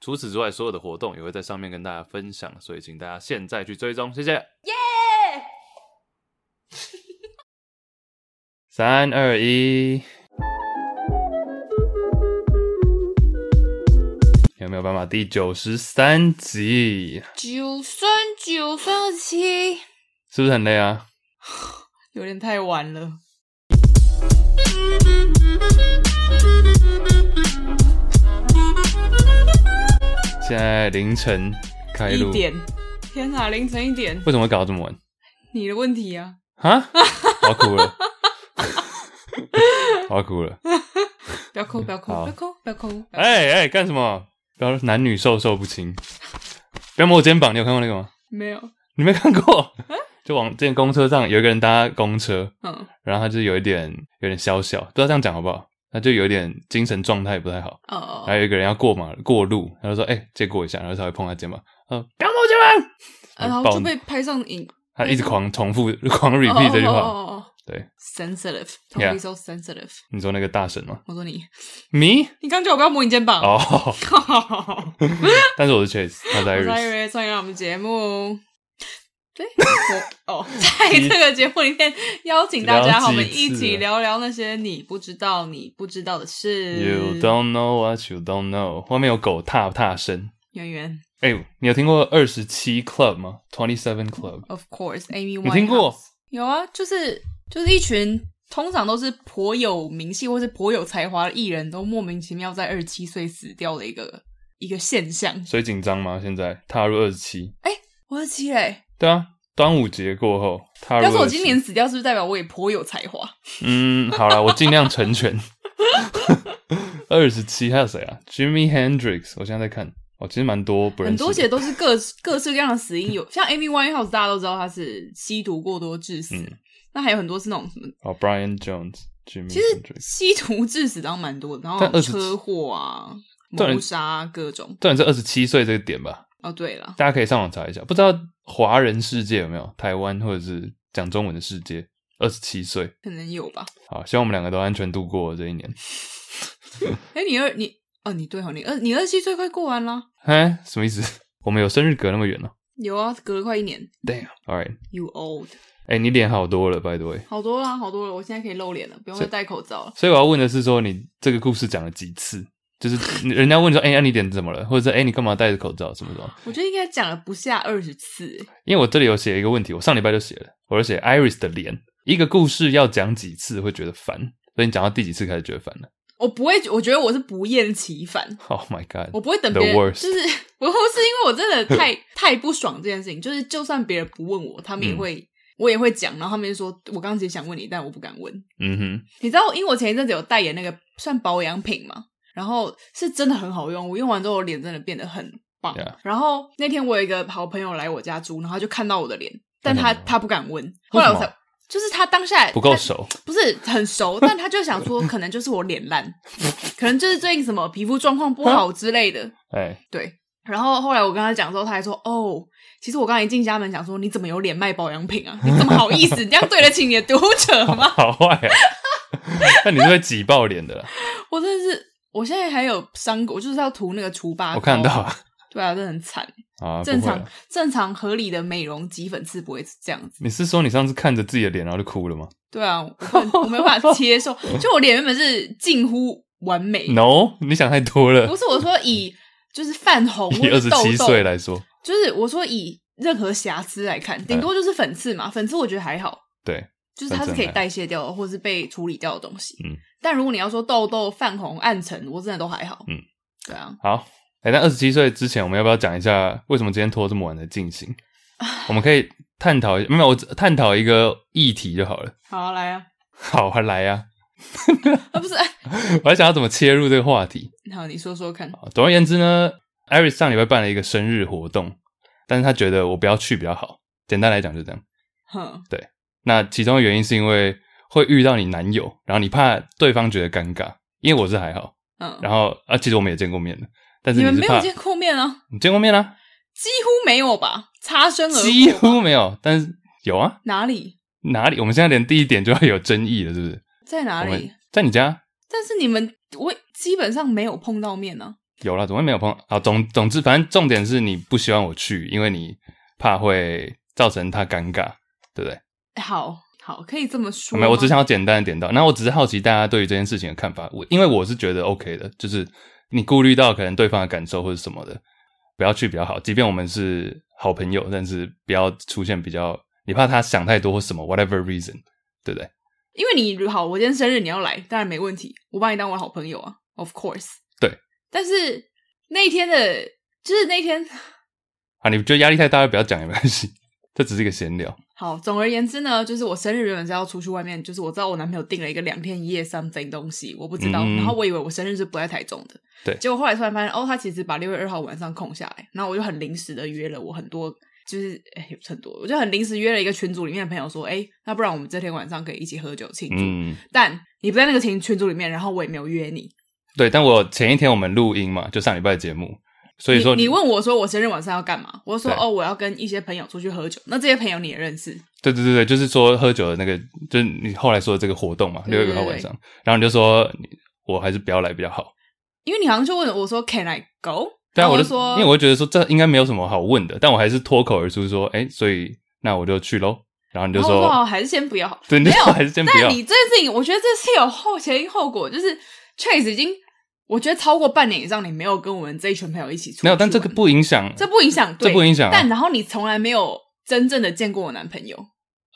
除此之外，所有的活动也会在上面跟大家分享，所以请大家现在去追踪，谢谢。耶！三二一，有没有办法？第九十三集，九三九三七。是不是很累啊？有点太晚了。现在凌晨开录。一点。天哪，凌晨一点。为什么会搞到这么晚？你的问题啊。哈？我要哭了。我要哭了。不要哭，不要哭，不要哭，不要哭。哎哎，干什么？不要男女授受不亲。不要摸我肩膀，你有看过那个吗？没有。你没看过？就往之前公车上有一个人搭公车，嗯，然后他就有一点有点小小，不知道这样讲好不好？他就有点精神状态不太好，哦哦，还有一个人要过马过路，然后说：“哎、欸，借过一下。”然后稍微碰他肩膀，说：“不要摸我肩膀。”然后就被拍上影，他一直狂重复狂 repeat 这句话，哦哦对，sensitive，totally so sensitive。你说那个大神吗？我说你，me？你刚叫我不要摸你肩膀哦，但是我是 Chase，他在 Iris，欢迎来我们节目。对，哦，在这个节目里面邀请大家，我们一起聊聊那些你不知道、你不知道的事。You don't know what you don't know。外面有狗踏踏声。圆圆，哎、欸，你有听过二十七 Club 吗？Twenty Seven Club，Of course，Amy Winehouse。你听过？有啊，就是就是一群通常都是颇有名气或是颇有才华的艺人都莫名其妙在二十七岁死掉的一个一个现象。所以紧张吗？现在踏入二十七？哎，我二十七嘞。对啊，端午节过后，他要是我今年死掉，是不是代表我也颇有才华？嗯，好了，我尽量成全。二十七还有谁啊？Jimmy Hendrix，我现在在看，哦，其实蛮多不认识，很多些都是各各式各样的死因，有像 Amy Winehouse，大家都知道他是吸毒过多致死。嗯、那还有很多是那种什么哦，Brian 其实吸毒致死当然蛮多的，然后车祸啊、谋杀、啊、各种。重点是二十七岁这个点吧。哦，对了，大家可以上网查一下，不知道华人世界有没有台湾或者是讲中文的世界，二十七岁可能有吧。好，希望我们两个都安全度过这一年。哎、欸，你二你哦，你对哦，你二你二十七岁快过完了。哎，什么意思？我们有生日隔那么远呢？有啊，隔了快一年。Damn，all right，you old。哎、欸，你脸好多了 the way。好多了，好多了，我现在可以露脸了，不用再戴口罩了。所以我要问的是，说你这个故事讲了几次？就是人家问说，哎、欸，那你脸怎么了？或者是哎、欸，你干嘛戴着口罩？什么什么？我觉得应该讲了不下二十次。因为我这里有写一个问题，我上礼拜就写了，我就写 Iris 的脸，一个故事要讲几次会觉得烦？所以你讲到第几次开始觉得烦了？我不会，我觉得我是不厌其烦。Oh my god！我不会等别人就是不是因为我真的太 太不爽这件事情，就是就算别人不问我，他们也会，嗯、我也会讲，然后他们就说，我刚刚其实想问你，但我不敢问。嗯哼，你知道，因为我前一阵子有代言那个算保养品嘛。然后是真的很好用，我用完之后我脸真的变得很棒。然后那天我有一个好朋友来我家住，然后他就看到我的脸，但他他不敢问。后来我才就是他当下不够熟，不是很熟，但他就想说可能就是我脸烂，可能就是最近什么皮肤状况不好之类的。哎，对。然后后来我跟他讲之后，他还说：“哦，其实我刚才一进家门讲说，你怎么有脸卖保养品啊？你怎么好意思？你这样对得起你的读者吗？”好坏啊！那你是会挤爆脸的啦。我真的是。我现在还有伤口，我就是要涂那个除疤膏。我看到啊，对啊，这很惨啊。正常正常合理的美容挤粉刺不会这样子。你是说你上次看着自己的脸然后就哭了吗？对啊，我我没办法接受，就我脸原本是近乎完美。No，你想太多了。不是我说以就是泛红以二十七岁来说，就是我说以任何瑕疵来看，顶多就是粉刺嘛。粉刺我觉得还好，对，就是它是可以代谢掉的，或是被处理掉的东西。嗯。但如果你要说痘痘、泛红、暗沉，我真的都还好。嗯，对啊。好，哎、欸，那二十七岁之前，我们要不要讲一下为什么今天拖这么晚的进行？我们可以探讨，没有，我探讨一个议题就好了。好啊，来啊。好啊，来啊。啊，不是，我还想要怎么切入这个话题。好，你说说看。总而言之呢，Iris 上礼拜办了一个生日活动。但是他觉得我不要去比较好。简单来讲就这样。哼，对。那其中的原因是因为会遇到你男友，然后你怕对方觉得尴尬，因为我是还好。嗯。然后啊，其实我们也见过面了，但是你，们没有见过面啊？你见过面啊？几乎没有吧，擦身而过。几乎没有，但是有啊。哪里？哪里？我们现在连第一点就要有争议了，是不是？在哪里？在你家。但是你们我基本上没有碰到面呢、啊。有了，怎么会没有碰？啊，总总之，反正重点是你不希望我去，因为你怕会造成他尴尬，对不对？好好，可以这么说。没有，我只想要简单的点到。那我只是好奇大家对于这件事情的看法。我因为我是觉得 OK 的，就是你顾虑到可能对方的感受或者什么的，不要去比较好。即便我们是好朋友，但是不要出现比较，你怕他想太多或什么，whatever reason，对不对？因为你好，我今天生日你要来，当然没问题，我把你当我的好朋友啊，of course。对。但是那一天的，就是那天啊，你觉得压力太大，就不要讲也没关系，这只是一个闲聊。好，总而言之呢，就是我生日原本是要出去外面，就是我知道我男朋友订了一个两天一夜 something 东西，我不知道，嗯、然后我以为我生日是不在台中的，对，结果后来突然发现，哦，他其实把六月二号晚上空下来，然后我就很临时的约了我很多。就是很多，我就很临时约了一个群组里面的朋友说，哎，那不然我们这天晚上可以一起喝酒庆祝。嗯，但你不在那个群群组里面，然后我也没有约你。对，但我前一天我们录音嘛，就上礼拜的节目，所以说你，你问我说我生日晚上要干嘛，我说哦，我要跟一些朋友出去喝酒。那这些朋友你也认识？对对对对，就是说喝酒的那个，就是你后来说的这个活动嘛，六月二号晚上，然后你就说我还是不要来比较好，因为你好像就问我说 Can I go？对啊，我就说，因为我会觉得说这应该没有什么好问的，但我还是脱口而出说，哎，所以那我就去喽。然后你就说，哦，还是先不要，对，没有，还是先不要。但你这件事情，我觉得这是有后前因后果，就是 Chase 已经，我觉得超过半年以上，你没有跟我们这一群朋友一起出去。没有，但这个不影响，这不影响，这不影响。但然后你从来没有真正的见过我男朋友。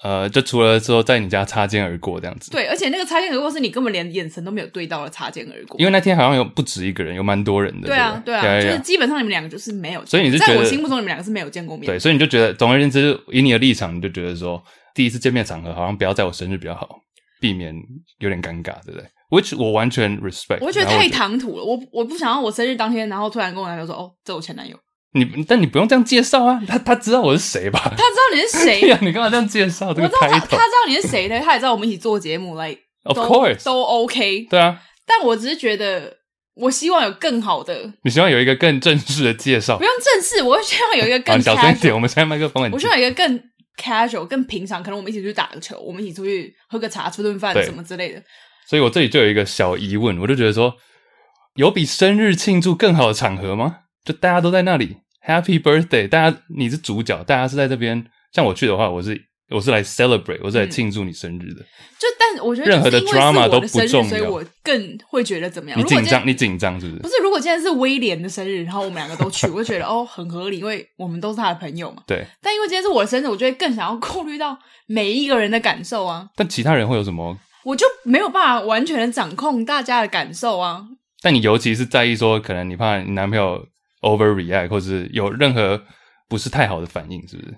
呃，就除了说在你家擦肩而过这样子，对，而且那个擦肩而过是你根本连眼神都没有对到的擦肩而过。因为那天好像有不止一个人，有蛮多人的。对啊，对啊，就是基本上你们两个就是没有，所以你是在我心目中你们两个是没有见过面。对，所以你就觉得，总而言之，以你的立场，你就觉得说，第一次见面场合好像不要在我生日比较好，避免有点尴尬，对不对？Which 我完全 respect。我觉得太唐突了，我我不想要我生日当天，然后突然跟我男朋友说，哦，这我前男友。你但你不用这样介绍啊，他他知道我是谁吧？他知道你是谁 对呀？你干嘛这样介绍我知道他？他知道你是谁的，他也知道我们一起做节目来，Of course 都 OK。对啊，但我只是觉得，我希望有更好的。你希望有一个更正式的介绍？不用正式，我希望有一个更小声一点。我们现在麦克风很，我希望有一个更 casual、更平常，可能我们一起去打个球，我们一起出去喝个茶、吃顿饭什么之类的。所以我这里就有一个小疑问，我就觉得说，有比生日庆祝更好的场合吗？就大家都在那里。Happy birthday！大家你是主角，大家是在这边。像我去的话，我是我是来 celebrate，我是来庆祝你生日的。嗯、就但我觉得任何的 drama 都不重要，所以我更会觉得怎么样？你紧张？你紧张是不是？不是，如果今天是威廉的生日，然后我们两个都去，我就觉得哦很合理，因为我们都是他的朋友嘛。对。但因为今天是我的生日，我就会更想要顾虑到每一个人的感受啊。但其他人会有什么？我就没有办法完全的掌控大家的感受啊。但你尤其是在意说，可能你怕你男朋友。Overreact，或者是有任何不是太好的反应，是不是？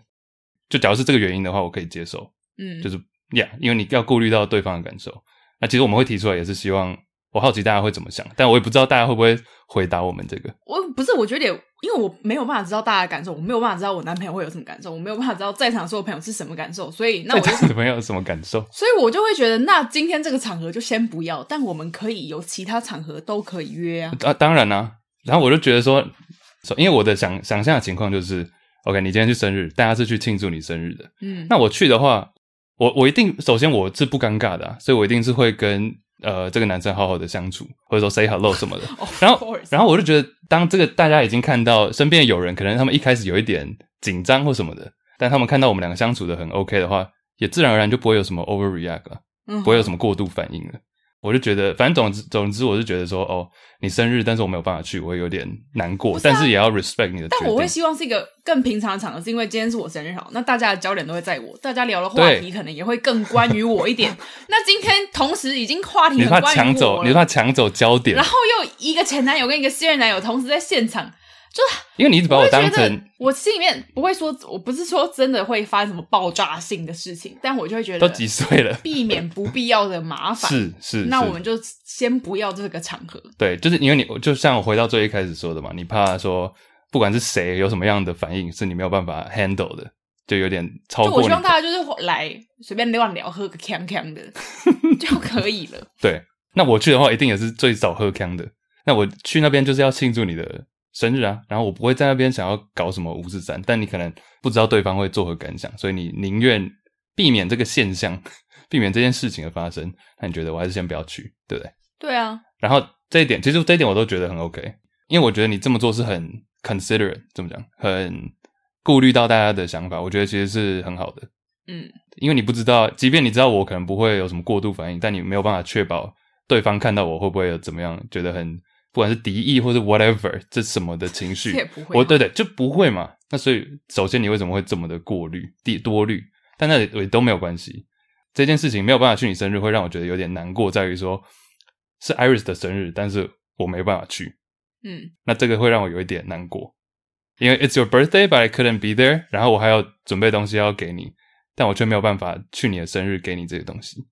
就假如是这个原因的话，我可以接受。嗯，就是呀，yeah, 因为你要顾虑到对方的感受。那其实我们会提出来，也是希望我好奇大家会怎么想，但我也不知道大家会不会回答我们这个。我不是，我觉得，因为我没有办法知道大家的感受，我没有办法知道我男朋友会有什么感受，我没有办法知道在场所有朋友是什么感受，所以那我就在场的朋友有什么感受？所以我就会觉得，那今天这个场合就先不要，但我们可以有其他场合都可以约啊。啊，当然啦、啊。然后我就觉得说。因为我的想想象的情况就是，OK，你今天去生日，大家是去庆祝你生日的。嗯，那我去的话，我我一定首先我是不尴尬的啊，所以我一定是会跟呃这个男生好好的相处，或者说 say hello 什么的。然后然后我就觉得，当这个大家已经看到身边有人，可能他们一开始有一点紧张或什么的，但他们看到我们两个相处的很 OK 的话，也自然而然就不会有什么 overreact 了，不会有什么过度反应了。我就觉得，反正总之总之，我是觉得说，哦，你生日，但是我没有办法去，我会有点难过，是啊、但是也要 respect 你的。但我会希望是一个更平常的场合，是因为今天是我生日好，那大家的焦点都会在我，大家聊的话题可能也会更关于我一点。那今天同时已经话题很关于我了，你怕抢走，你怕抢走焦点，然后又一个前男友跟一个现任男友同时在现场。就因为你一直把我当成我，我心里面不会说，我不是说真的会发生什么爆炸性的事情，但我就会觉得都几岁了，避免不必要的麻烦。是是，那我们就先不要这个场合。对，就是因为你就像我回到最一开始说的嘛，你怕说不管是谁有什么样的反应，是你没有办法 handle 的，就有点超过。我希望大家就是来随便乱聊，喝个康康的 就可以了。对，那我去的话，一定也是最早喝康的。那我去那边就是要庆祝你的生日啊，然后我不会在那边想要搞什么五四三，但你可能不知道对方会作何感想，所以你宁愿避免这个现象，避免这件事情的发生。那你觉得我还是先不要去，对不对？对啊。然后这一点，其实这一点我都觉得很 OK，因为我觉得你这么做是很 considerate，怎么讲，很顾虑到大家的想法，我觉得其实是很好的。嗯，因为你不知道，即便你知道我可能不会有什么过度反应，但你没有办法确保对方看到我会不会有怎么样，觉得很。不管是敌意或是 whatever，这什么的情绪，我对对就不会嘛。那所以，首先你为什么会这么的过滤、第多虑？但那也都没有关系。这件事情没有办法去你生日，会让我觉得有点难过，在于说是 Iris 的生日，但是我没办法去。嗯，那这个会让我有一点难过，因为 It's your birthday, but I couldn't be there。然后我还要准备东西要给你，但我却没有办法去你的生日给你这些东西。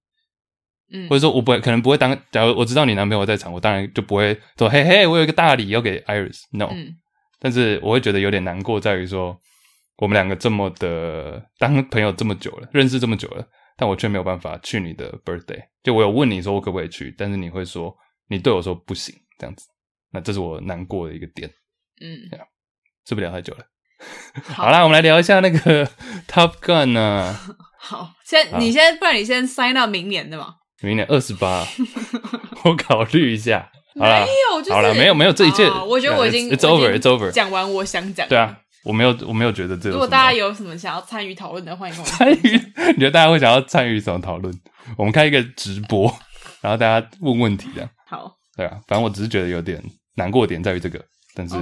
嗯，或者说，我不会，可能不会当。假如我知道你男朋友在场，我当然就不会说，嘿嘿，我有一个大礼要给 Iris。No，嗯，但是我会觉得有点难过，在于说，我们两个这么的当朋友这么久了，认识这么久了，但我却没有办法去你的 birthday。就我有问你说我可不可以去，但是你会说你对我说不行，这样子，那这是我难过的一个点。嗯是不是聊太久了？好啦，我们来聊一下那个 Top Gun 呢、啊。好，先你先，不然你先 sign 到明年的嘛。明年二十八，我考虑一下。没有，就是、好了，没有，没有这一切。我觉得我已经 it's over，it's over。讲完我想讲。对啊，我没有，我没有觉得这。如果大家有什么想要参与讨论的，欢迎跟我参与。你觉得大家会想要参与什么讨论？我们开一个直播，然后大家问问题的。好。对啊，反正我只是觉得有点难过点在于这个，但是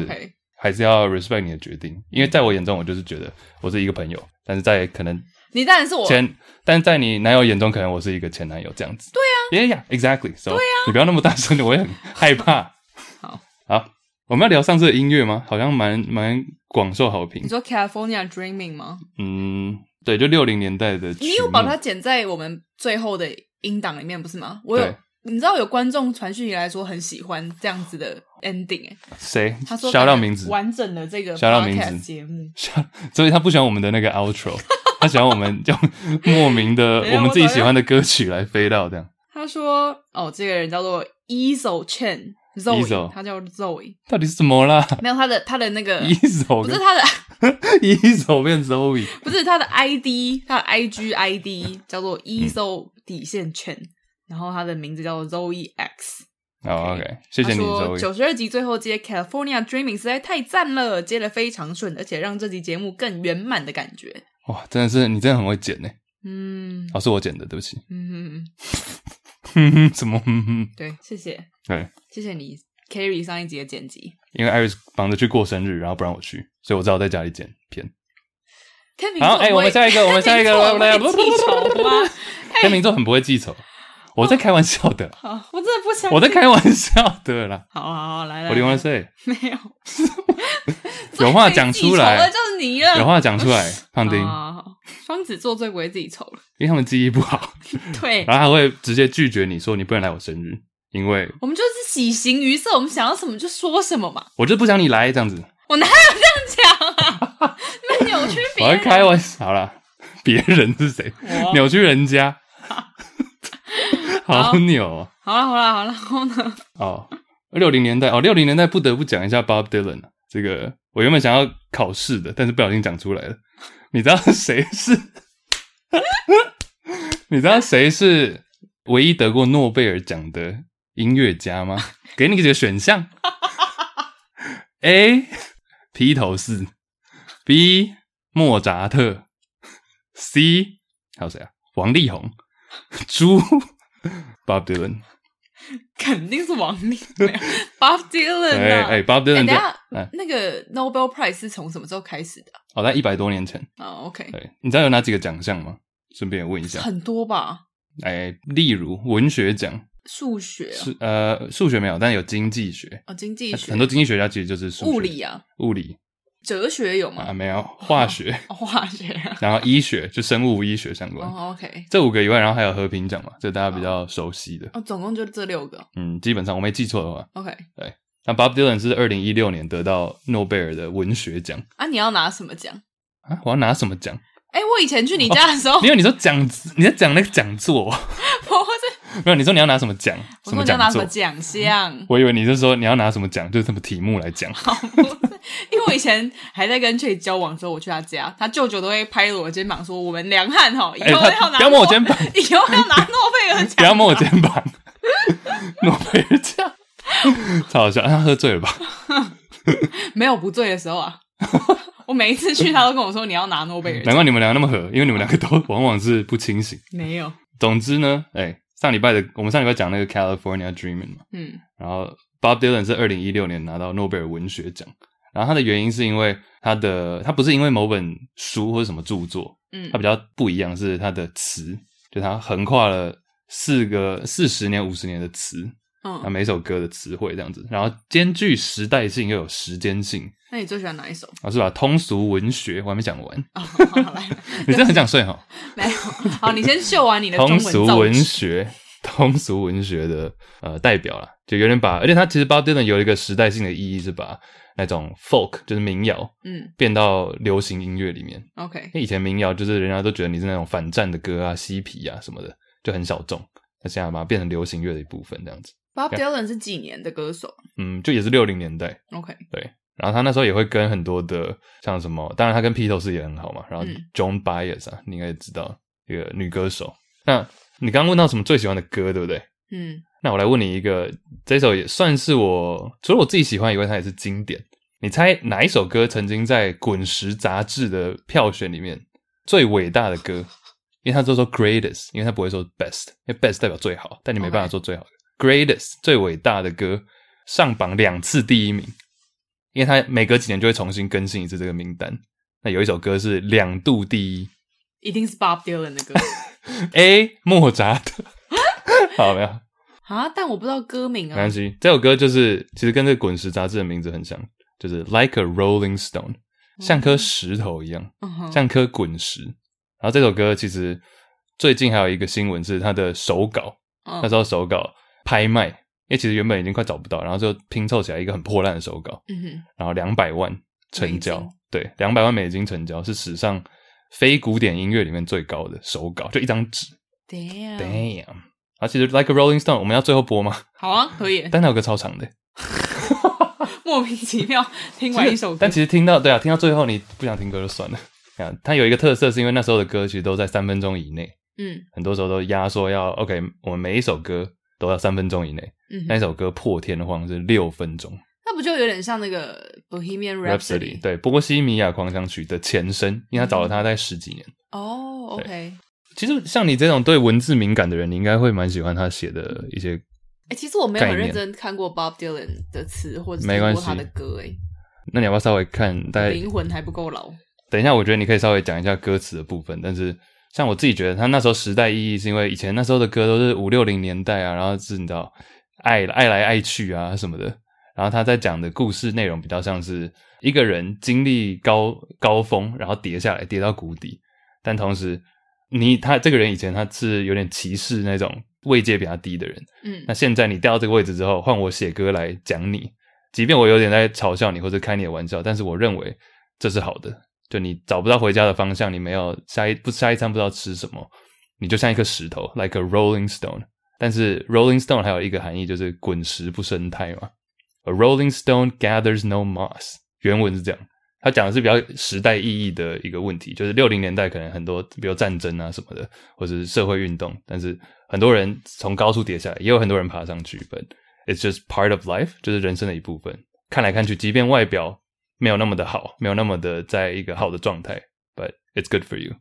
还是要 respect 你的决定，因为在我眼中，我就是觉得我是一个朋友，但是在可能。你当然是我前，但是在你男友眼中，可能我是一个前男友这样子。对呀、啊、，Yeah，yeah，exactly。So, 对呀、啊，你不要那么大声，我也很害怕。好，好，我们要聊上次的音乐吗？好像蛮蛮广受好评。你说 California Dreaming 吗？嗯，对，就六零年代的。你有把它剪在我们最后的音档里面，不是吗？我有，你知道有观众传讯来说很喜欢这样子的 ending 哎。谁？他说想到名字，完整的这个 podcast 节目，所以他不喜欢我们的那个 outro。他喜欢我们用莫名的 我们自己喜欢的歌曲来飞到这样。他说：“哦，这个人叫做 Ezo Chen，Zoe，他叫 Zoe，到底是什么啦？没有他的他的那个 Ezo，不是他的 Ezo 变 Zoe，不是他的 ID，他的 IG ID 叫做 Ezo 底线 Chen，然后他的名字叫做 Zoe X。哦，OK，谢谢你，Zoe。九十二集最后接 California Dreaming 实在太赞了，接的非常顺，而且让这集节目更圆满的感觉。”哇，真的是你真的很会剪呢。嗯，哦，是我剪的，对不起。嗯哼哼，什么？哼哼。对，谢谢。对，谢谢你 carry 上一集的剪辑。因为 Iris 忙着去过生日，然后不让我去，所以我只好在家里剪片。天秤座，好，哎、欸，我们下一个，我们下一个，来来来，记仇吗？天秤座很不会记仇。我在开玩笑的，好，我真的不想。我在开玩笑的啦。好好好，来来。Do you wanna say？没有，有话讲出来。就是你了。有话讲出来，胖丁。双子座最不会自己丑了，因为他们记忆不好。对。然后他会直接拒绝你说你不能来我生日，因为我们就是喜形于色，我们想要什么就说什么嘛。我就不想你来这样子。我哪有这样讲啊？那扭曲别人。我在开玩笑，啦，别人是谁？扭曲人家。好扭、喔！好了好了好了，然后呢？哦，六零年代哦，六零年代不得不讲一下 Bob Dylan。这个我原本想要考试的，但是不小心讲出来了。你知道谁是？你知道谁是唯一得过诺贝尔奖的音乐家吗？给你几个选项：A. 披头士，B. 莫扎特，C. 还有谁啊？王力宏，猪。Bob Dylan，肯定是王力宏。Bob Dylan 哎哎，Bob Dylan，等下，那个 Nobel Prize 是从什么时候开始的？哦，在一百多年前。哦，OK。对，你知道有哪几个奖项吗？顺便问一下。很多吧。哎，例如文学奖、数学，是呃，数学没有，但有经济学。哦，经济学。很多经济学家其实就是数。物理啊，物理。哲学有吗？啊，没有，化学，哦、化学，然后医学就生物医学相关。哦，OK，这五个以外，然后还有和平奖嘛，这大家比较熟悉的。哦，总共就这六个。嗯，基本上我没记错的话。OK，对，那 Bob Dylan 是二零一六年得到诺贝尔的文学奖啊！你要拿什么奖啊？我要拿什么奖？哎、欸，我以前去你家的时候，没有你说讲你在讲那个讲座，不是？没有你说你要拿什么奖？什么奖？拿什么奖项、嗯？我以为你是说你要拿什么奖，就是什么题目来讲。好，不是，因为我以前还在跟 Cherry 交往的时候，我去他家，他舅舅都会拍我的肩膀说：“我们梁汉哈，以后要拿，不要摸我肩膀，以后要拿诺贝尔奖，不要摸我肩膀，诺贝尔奖。”超好笑，他喝醉了吧？没有不醉的时候啊！我每一次去，他都跟我说你要拿诺贝尔。难怪你们两个那么合，因为你们两个都往往是不清醒。没有。总之呢，哎、欸，上礼拜的我们上礼拜讲那个 California Dreaming 嘛，嗯，然后 Bob Dylan 是二零一六年拿到诺贝尔文学奖，然后他的原因是因为他的他不是因为某本书或者什么著作，嗯，他比较不一样是他的词，就他横跨了四个四十年五十年的词。嗯，啊，每首歌的词汇这样子，然后兼具时代性又有时间性。那你最喜欢哪一首？啊，是吧？通俗文学，我还没讲完。哦，好，好来，你真的很想睡哈？没有，好，你先秀完你的通俗文学，通俗文学的呃代表了，就有点把，而且它其实 Bob Dylan 有一个时代性的意义，是把那种 folk 就是民谣，嗯，变到流行音乐里面。OK，因为以前民谣就是人家都觉得你是那种反战的歌啊、嬉皮啊什么的，就很小众。那现在把它变成流行乐的一部分，这样子。Bob Dylan 是几年的歌手？嗯，就也是六零年代。OK，对，然后他那时候也会跟很多的像什么，当然他跟披头士也很好嘛。然后 John Baez 啊，你应该也知道一个女歌手。那你刚刚问到什么最喜欢的歌，对不对？嗯，那我来问你一个，这首也算是我除了我自己喜欢以外，它也是经典。你猜哪一首歌曾经在《滚石》杂志的票选里面最伟大的歌？因为他都说 greatest，因为他不会说 best，因为 best 代表最好，但你没办法说最好. Greatest 最伟大的歌上榜两次第一名，因为他每隔几年就会重新更新一次这个名单。那有一首歌是两度第一，一定是 Bob Dylan 的歌。A 莫扎特，好没有啊？但我不知道歌名啊。没关系，这首歌就是其实跟这个滚石杂志的名字很像，就是 Like a Rolling Stone，像颗石头一样，嗯、像颗滚石。然后这首歌其实最近还有一个新闻是他的手稿，嗯、那时候手稿。拍卖，因为其实原本已经快找不到，然后就拼凑起来一个很破烂的手稿，嗯哼，然后两百万成交，对，两百万美金成交是史上非古典音乐里面最高的手稿，就一张纸，damn，damn，啊，其实 Like a Rolling Stone，我们要最后播吗？好啊，可以，但它有个超长的 莫名其妙听完一首歌，但其实听到对啊，听到最后你不想听歌就算了，啊，它有一个特色是因为那时候的歌其实都在三分钟以内，嗯，很多时候都压缩要 OK，我们每一首歌。都要三分钟以内。嗯，那首歌破天荒是六分钟，那不就有点像那个 Bohemian Rhapsody？对，波西米亚狂想曲的前身，因为他找了他大概十几年。哦、oh,，OK。其实像你这种对文字敏感的人，你应该会蛮喜欢他写的一些。哎、欸，其实我没有很认真看过 Bob Dylan 的词或者他的歌。哎，那你要不要稍微看？大概灵魂还不够老。等一下，我觉得你可以稍微讲一下歌词的部分，但是。像我自己觉得，他那时候时代意义是因为以前那时候的歌都是五六零年代啊，然后是你知道爱爱来爱去啊什么的，然后他在讲的故事内容比较像是一个人经历高高峰，然后跌下来，跌到谷底，但同时你他这个人以前他是有点歧视那种位阶比较低的人，嗯，那现在你掉到这个位置之后，换我写歌来讲你，即便我有点在嘲笑你或者开你的玩笑，但是我认为这是好的。就你找不到回家的方向，你没有下一不下一餐不知道吃什么，你就像一颗石头，like a rolling stone。但是 rolling stone 还有一个含义，就是滚石不生苔嘛。A rolling stone gathers no moss。原文是这样，他讲的是比较时代意义的一个问题，就是六零年代可能很多，比如战争啊什么的，或者是社会运动，但是很多人从高处跌下来，也有很多人爬上去，but it's just part of life，就是人生的一部分。看来看去，即便外表。没有那么的好，没有那么的在一个好的状态，but it's good for you。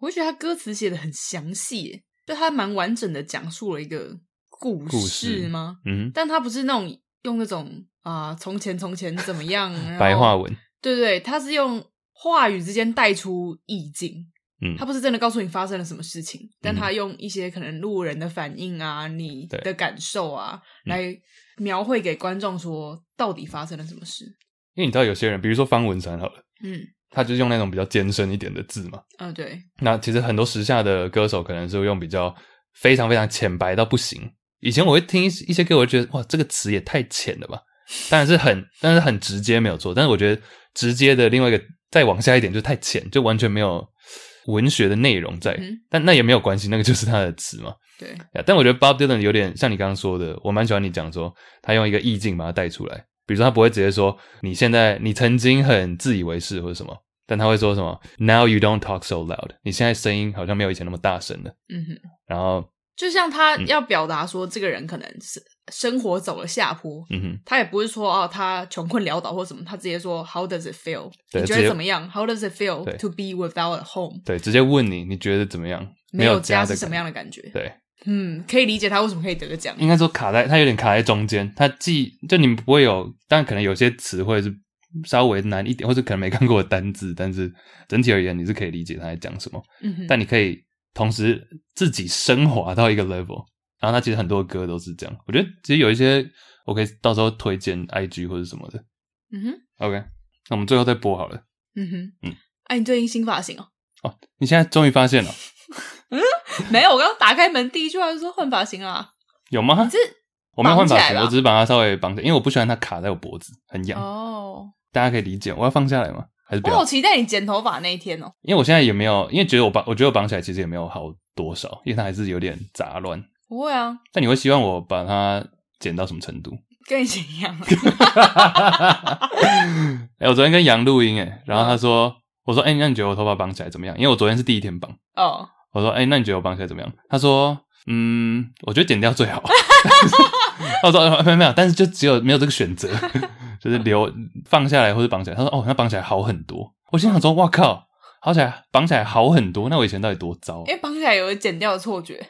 我觉得他歌词写的很详细，就他蛮完整的讲述了一个故事，吗？嗯，但他不是那种用那种啊、呃，从前从前怎么样白话文，对对，他是用话语之间带出意境，嗯，他不是真的告诉你发生了什么事情，嗯、但他用一些可能路人的反应啊，你的感受啊，来描绘给观众说到底发生了什么事。因为你知道有些人，比如说方文山好了，嗯，他就是用那种比较艰深一点的字嘛，啊、哦，对。那其实很多时下的歌手可能是会用比较非常非常浅白到不行。以前我会听一些歌，我会觉得哇，这个词也太浅了吧。当然是很，但是很直接没有错。但是我觉得直接的另外一个再往下一点就太浅，就完全没有文学的内容在。嗯、但那也没有关系，那个就是他的词嘛。对。但我觉得 Bob Dylan 有点像你刚刚说的，我蛮喜欢你讲说他用一个意境把它带出来。比如说他不会直接说你现在你曾经很自以为是或者什么，但他会说什么 Now you don't talk so loud，你现在声音好像没有以前那么大声了。嗯哼。然后。就像他要表达说，这个人可能是生活走了下坡，嗯哼，他也不是说哦，他穷困潦倒或什么，他直接说 How does it feel？你觉得怎么样？How does it feel to be without a home？对，直接问你，你觉得怎么样？没有家是什么样的感觉？对，嗯，可以理解他为什么可以得个奖。应该说卡在，他有点卡在中间，他既就你们不会有，但可能有些词汇是稍微难一点，或者可能没看过的单字，但是整体而言你是可以理解他在讲什么，嗯哼，但你可以。同时自己升华到一个 level，然后他其实很多歌都是这样。我觉得其实有一些，我可以到时候推荐 IG 或者什么的。嗯哼，OK，那我们最后再播好了。嗯哼，嗯，哎、啊，你最近新发型哦？哦，你现在终于发现了？嗯，没有，我刚刚打开门第一句话就说换发型啊。有吗？是我没有换发型，我只是把它稍微绑起来，因为我不喜欢它卡在我脖子，很痒。哦，大家可以理解，我要放下来吗？还是不要？我好期待你剪头发那一天哦！因为我现在也没有，因为觉得我绑，我觉得我绑起来其实也没有好多少，因为它还是有点杂乱。不会啊，但你会希望我把它剪到什么程度？跟以前一样。哎、欸，我昨天跟杨录音，哎，然后他说，嗯、我说，哎、欸，那你觉得我头发绑起来怎么样？因为我昨天是第一天绑。哦。我说，哎、欸，那你觉得我绑起来怎么样？他说，嗯，我觉得剪掉最好。我说，没有没有，但是就只有没有这个选择。就是留放下来或者绑起来，他说：“哦，那绑起来好很多。”我心想说：“哇靠，好起来绑起来好很多。”那我以前到底多糟？因为绑起来有剪掉的错觉。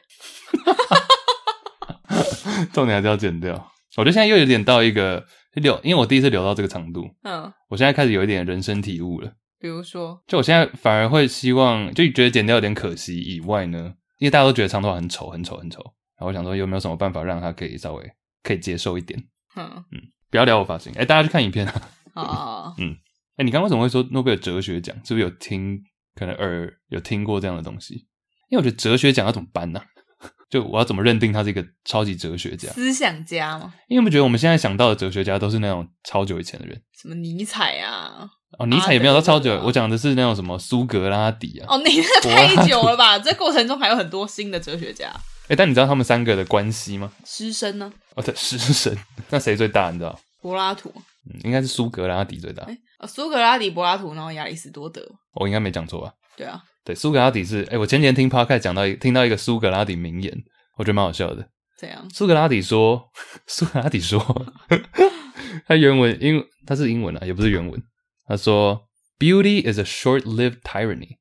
重点还是要剪掉。我觉得现在又有点到一个留，因为我第一次留到这个长度。嗯，我现在开始有一点人生体悟了。比如说，就我现在反而会希望，就觉得剪掉有点可惜。以外呢，因为大家都觉得长头发很丑，很丑，很丑。然后我想说，有没有什么办法让它可以稍微可以接受一点？嗯嗯。不要聊我发型，哎、欸，大家去看影片啊。哦，嗯，哎、欸，你刚刚为什么会说诺贝尔哲学奖？是不是有听？可能耳有听过这样的东西？因为我觉得哲学奖要怎么颁呢、啊？就我要怎么认定他是一个超级哲学家？思想家吗？因为我们觉得我们现在想到的哲学家都是那种超久以前的人，什么尼采啊？哦，尼采也没有到超久，我讲的是那种什么苏格拉底啊。哦，你那个太久了吧？这过程中还有很多新的哲学家。哎、欸，但你知道他们三个的关系吗？师生呢？哦，对，师生。那谁最大？你知道？柏拉图，嗯，应该是苏格拉底最大。哎、欸，苏格拉底、柏拉图，然后亚里士多德，我应该没讲错吧？对啊，对，苏格拉底是，哎、欸，我前几天听 Podcast 讲到一听到一个苏格拉底名言，我觉得蛮好笑的。怎样？苏格拉底说，苏格拉底说，他原文英，他是英文啊，也不是原文。他说，Beauty is a short-lived tyranny，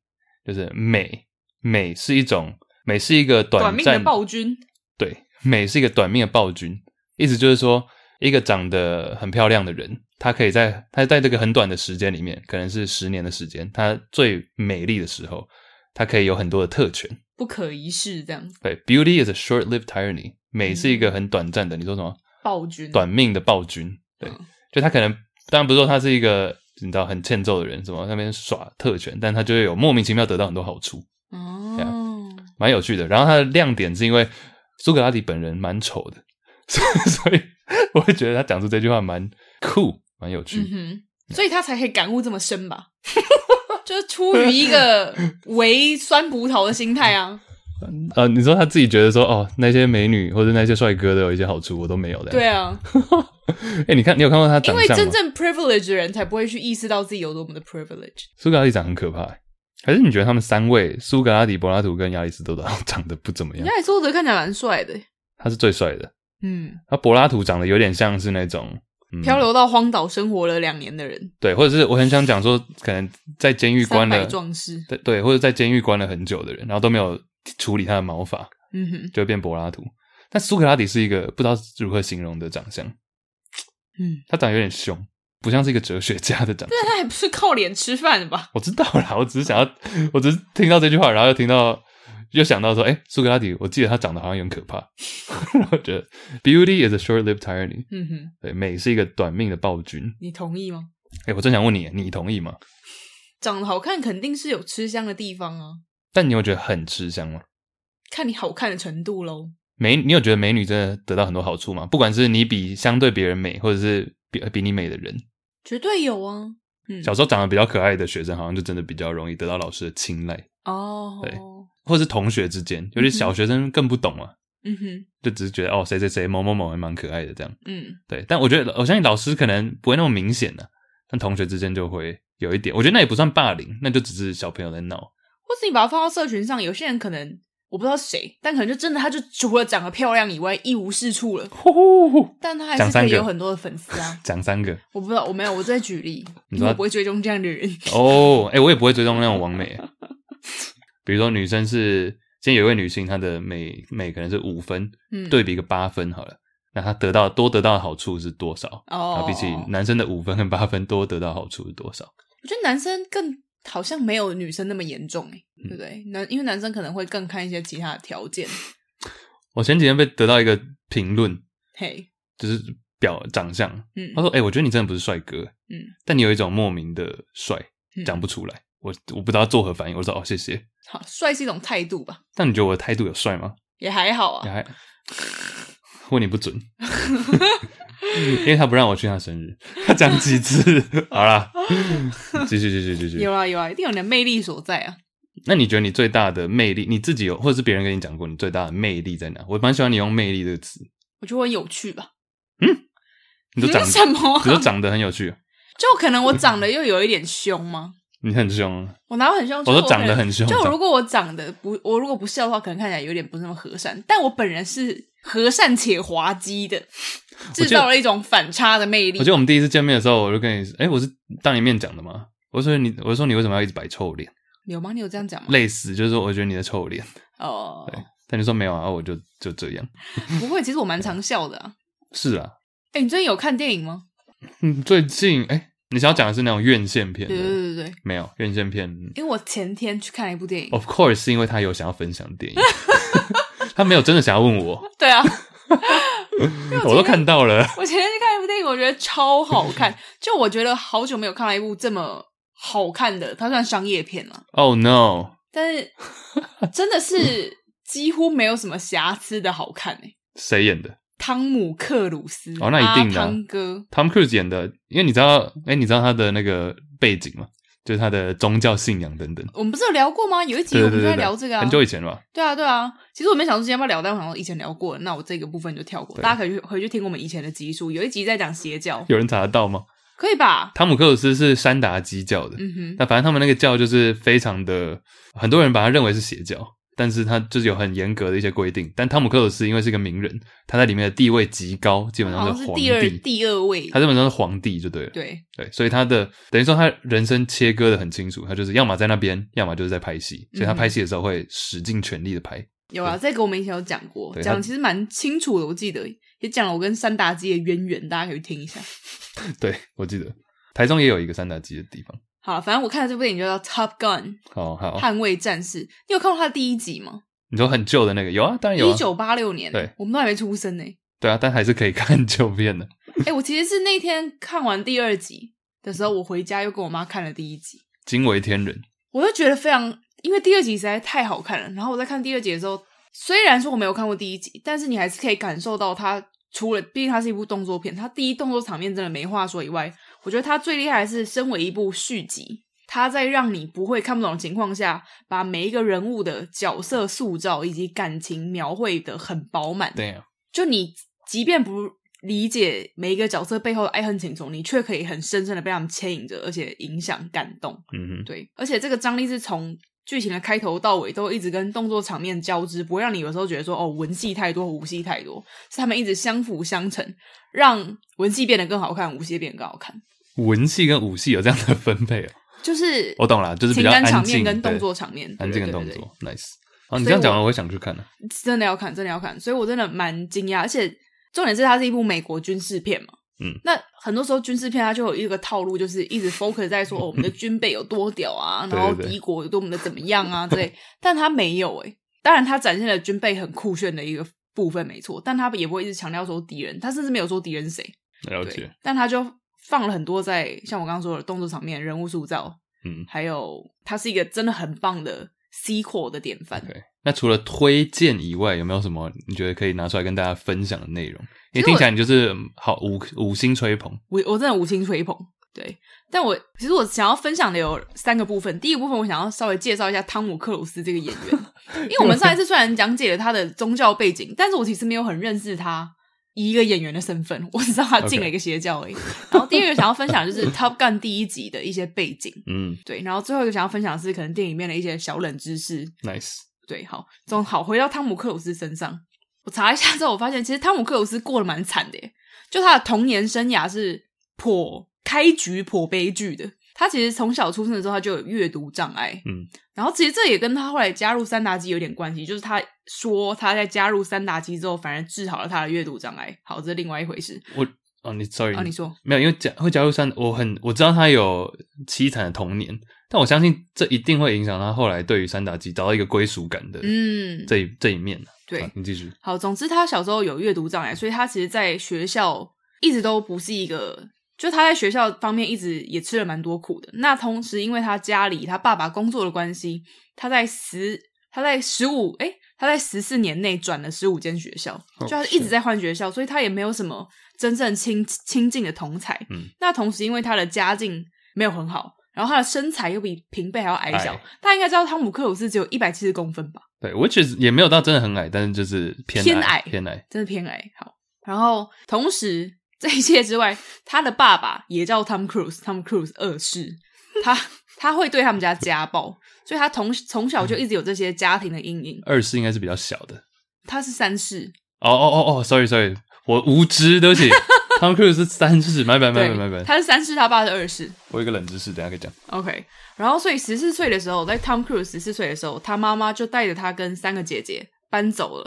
就是美，美是一种，美是一个短，短命的暴君。对，美是一个短命的暴君，意思就是说。一个长得很漂亮的人，他可以在他在这个很短的时间里面，可能是十年的时间，他最美丽的时候，他可以有很多的特权，不可一世这样子。对，Beauty is a short-lived tyranny，美是一个很短暂的。嗯、你说什么？暴君？短命的暴君。对，嗯、就他可能当然不是说他是一个你知道很欠揍的人，什么那边耍特权，但他就会有莫名其妙得到很多好处。哦，蛮有趣的。然后他的亮点是因为苏格拉底本人蛮丑的，所以。我会觉得他讲出这句话蛮酷，蛮有趣，嗯哼，所以他才可以感悟这么深吧？就是出于一个为酸葡萄的心态啊。呃，你说他自己觉得说，哦，那些美女或者那些帅哥都有一些好处，我都没有的。对啊。哎、欸，你看，你有看过他长相吗？因为真正 privilege 的人才不会去意识到自己有多么的 privilege。苏格拉底长很可怕，还是你觉得他们三位苏格拉底、柏拉图跟亚里士多德长得不怎么样？亚里士多德看起来蛮帅的，他是最帅的。嗯，那柏拉图长得有点像是那种、嗯、漂流到荒岛生活了两年的人，对，或者是我很想讲说，可能在监狱关了壮士，对对，或者在监狱关了很久的人，然后都没有处理他的毛发，嗯哼，就会变柏拉图。但苏格拉底是一个不知道如何形容的长相，嗯，他长得有点凶，不像是一个哲学家的长相。但他还不是靠脸吃饭的吧？我知道啦，我只是想要，我只是听到这句话，然后又听到。就想到说，哎，苏格拉底，我记得他长得好像有点可怕。我觉得，Beauty is a short-lived tyranny。嗯哼，对，美是一个短命的暴君。你同意吗？哎，我正想问你，你同意吗？长得好看肯定是有吃香的地方啊。但你有觉得很吃香吗？看你好看的程度喽。美，你有觉得美女真的得到很多好处吗？不管是你比相对别人美，或者是比比你美的人，绝对有啊。嗯，小时候长得比较可爱的学生，好像就真的比较容易得到老师的青睐哦。对，或是同学之间，尤其小学生更不懂啊。嗯哼，就只是觉得哦，谁谁谁某某某还蛮可爱的这样。嗯，对。但我觉得，我相信老师可能不会那么明显的，但同学之间就会有一点。我觉得那也不算霸凌，那就只是小朋友在闹。或是你把它放到社群上，有些人可能。我不知道谁，但可能就真的，他就除了长得漂亮以外一无是处了。呼呼呼，但他还是可以有很多的粉丝啊。讲三个，我不知道，我没有，我在举例。你说我不会追踪这样的人哦，哎、欸，我也不会追踪那种完美。比如说女生是，今天有一位女性，她的美美可能是五分，嗯，对比一个八分好了，那她得到多得到的好处是多少？哦，比起男生的五分跟八分多得到好处是多少？我觉得男生更。好像没有女生那么严重，欸嗯、对不对？男因为男生可能会更看一些其他的条件。我前几天被得到一个评论，嘿，就是表长相，嗯，他说：“哎、欸，我觉得你真的不是帅哥，嗯，但你有一种莫名的帅，讲不出来，嗯、我我不知道作何反应。”我说：“哦，谢谢。”好，帅是一种态度吧？但你觉得我的态度有帅吗？也还好啊，也还 问你不准。因为他不让我去他生日，他讲几次？好啦，继续继续继续。有啊有啊，一定有你的魅力所在啊。那你觉得你最大的魅力，你自己有，或者是别人跟你讲过，你最大的魅力在哪？我蛮喜欢你用“魅力”这个词。我觉得我很有趣吧。嗯，你都长什么？你都长得很有趣。就可能我长得又有一点凶吗？你很凶。我哪有很凶？我都长得很凶。就如果我长得不，我如果不笑的话，可能看起来有点不是那么和善。但我本人是和善且滑稽的。制造了一种反差的魅力。我记得我们第一次见面的时候，我就跟你说：“哎、欸，我是当你面讲的吗？”我说：“你，我说你为什么要一直摆臭脸？”有吗？你有这样讲吗？类似，就是说，我觉得你的臭脸。哦。对。但你说没有啊？我就就这样。不会，其实我蛮常笑的啊。是啊。哎、欸，你最近有看电影吗？嗯，最近哎、欸，你想要讲的是那种院线片？对对对对。没有院线片。因为我前天去看了一部电影。Of course，是因为他有想要分享电影。他没有真的想要问我。对啊。我，我都看到了。我前天去看一部电影，我觉得超好看。就我觉得好久没有看到一部这么好看的，它算商业片了。Oh no！但是真的是几乎没有什么瑕疵的好看诶。谁演的？汤姆克鲁斯。哦，那一定的。汤哥。汤姆克鲁斯演的，因为你知道，哎，你知道他的那个背景吗？就是他的宗教信仰等等，我们不是有聊过吗？有一集我们就在聊这个啊，很久以前了吧？对啊，对啊。其实我没想说今天要不要聊，但我想说以前聊过了，那我这个部分就跳过。大家可以去回去听我们以前的集数，有一集在讲邪教，有人查得到吗？可以吧？汤姆克鲁斯是山达基教的，嗯哼。那反正他们那个教就是非常的，很多人把它认为是邪教。但是他就是有很严格的一些规定，但汤姆克鲁斯因为是一个名人，他在里面的地位极高，基本上是皇帝，是第二第二位，他基本上是皇帝就对了。对对，所以他的等于说他人生切割的很清楚，他就是要么在那边，要么就是在拍戏，所以他拍戏的时候会使尽全力的拍。嗯、有啊，这个我们以前有讲过，讲其实蛮清楚的，我记得也讲了我跟三打鸡的渊源，大家可以听一下。对，我记得台中也有一个三打鸡的地方。好，反正我看的这部电影就叫《Top Gun》，好好捍卫战士，你有看过它的第一集吗？你说很旧的那个有啊，当然有啊。一九八六年，对，我们都还没出生呢。对啊，但还是可以看旧片的。哎、欸，我其实是那天看完第二集的时候，我回家又跟我妈看了第一集，惊为天人。我就觉得非常，因为第二集实在太好看了。然后我在看第二集的时候，虽然说我没有看过第一集，但是你还是可以感受到它除了，毕竟它是一部动作片，它第一动作场面真的没话说以外，我觉得它最厉害的是身为一部续集。他在让你不会看不懂的情况下，把每一个人物的角色塑造以及感情描绘的很饱满。对啊，就你即便不理解每一个角色背后的爱恨情仇，你却可以很深深的被他们牵引着，而且影响感动。嗯哼，对，而且这个张力是从剧情的开头到尾都一直跟动作场面交织，不会让你有时候觉得说哦，文戏太多，武戏太多，是他们一直相辅相成，让文戏变得更好看，武戏变得更好看。文戏跟武戏有这样的分配哦。就是我懂了，就是比较安静，情感场面跟动作场面，安静跟动作，nice。哦，你这样讲了，我会想去看的。真的要看，真的要看，所以我真的蛮惊讶。而且重点是，它是一部美国军事片嘛。嗯。那很多时候军事片它就有一个套路，就是一直 focus 在说哦，我们的军备有多屌啊，然后敌国有多么的怎么样啊之类。但它没有诶，当然它展现了军备很酷炫的一个部分没错，但它也不会一直强调说敌人，它甚至没有说敌人谁。了解。但它就。放了很多在像我刚刚说的动作场面、人物塑造，嗯，还有它是一个真的很棒的 sequel 的典范。对，那除了推荐以外，有没有什么你觉得可以拿出来跟大家分享的内容？你听起来你就是好五五星吹捧，我我真的五星吹捧。对，但我其实我想要分享的有三个部分。第一个部分，我想要稍微介绍一下汤姆克鲁斯这个演员，因为我们上一次虽然讲解了他的宗教背景，但是我其实没有很认识他以一个演员的身份，我只知道他进了一个邪教而已。然后第二个想要分享的就是 Top Gun 第一集的一些背景，嗯，对。然后最后一个想要分享的是可能电影里面的一些小冷知识，Nice。对，好，总好回到汤姆克鲁斯身上，我查一下之后，我发现其实汤姆克鲁斯过得蛮惨的耶，就他的童年生涯是颇。开局颇悲剧的，他其实从小出生的时候他就有阅读障碍，嗯，然后其实这也跟他后来加入三达基有点关系，就是他说他在加入三达基之后，反而治好了他的阅读障碍。好，这是另外一回事。我哦，你 sorry，哦，你说没有，因为加会加入三，我很我知道他有凄惨的童年，但我相信这一定会影响他后来对于三达基找到一个归属感的，嗯，这一这一面。对，啊，你继续。好，总之他小时候有阅读障碍，所以他其实在学校一直都不是一个。就他在学校方面一直也吃了蛮多苦的。那同时，因为他家里他爸爸工作的关系，他在十他在十五哎他在十四年内转了十五间学校，就他一直在换学校，所以他也没有什么真正亲亲近的同才。嗯，那同时因为他的家境没有很好，然后他的身材又比平辈还要矮小，大家应该知道汤姆克鲁斯只有一百七十公分吧？对，我觉得也没有到真的很矮，但是就是偏偏矮，偏矮，真的偏矮。好，然后同时。这一切之外，他的爸爸也叫 Tom Cruise，Tom Cruise 二世，他他会对他们家家暴，所以他从从小就一直有这些家庭的阴影。二世应该是比较小的，他是三世。哦哦哦哦，sorry sorry，我无知，对不起，Tom Cruise 是三世，拜拜拜拜拜拜，他是三世，他爸是二世。我有一个冷知识，等下可以讲。OK，然后所以十四岁的时候，在 Tom Cruise 十四岁的时候，他妈妈就带着他跟三个姐姐搬走了。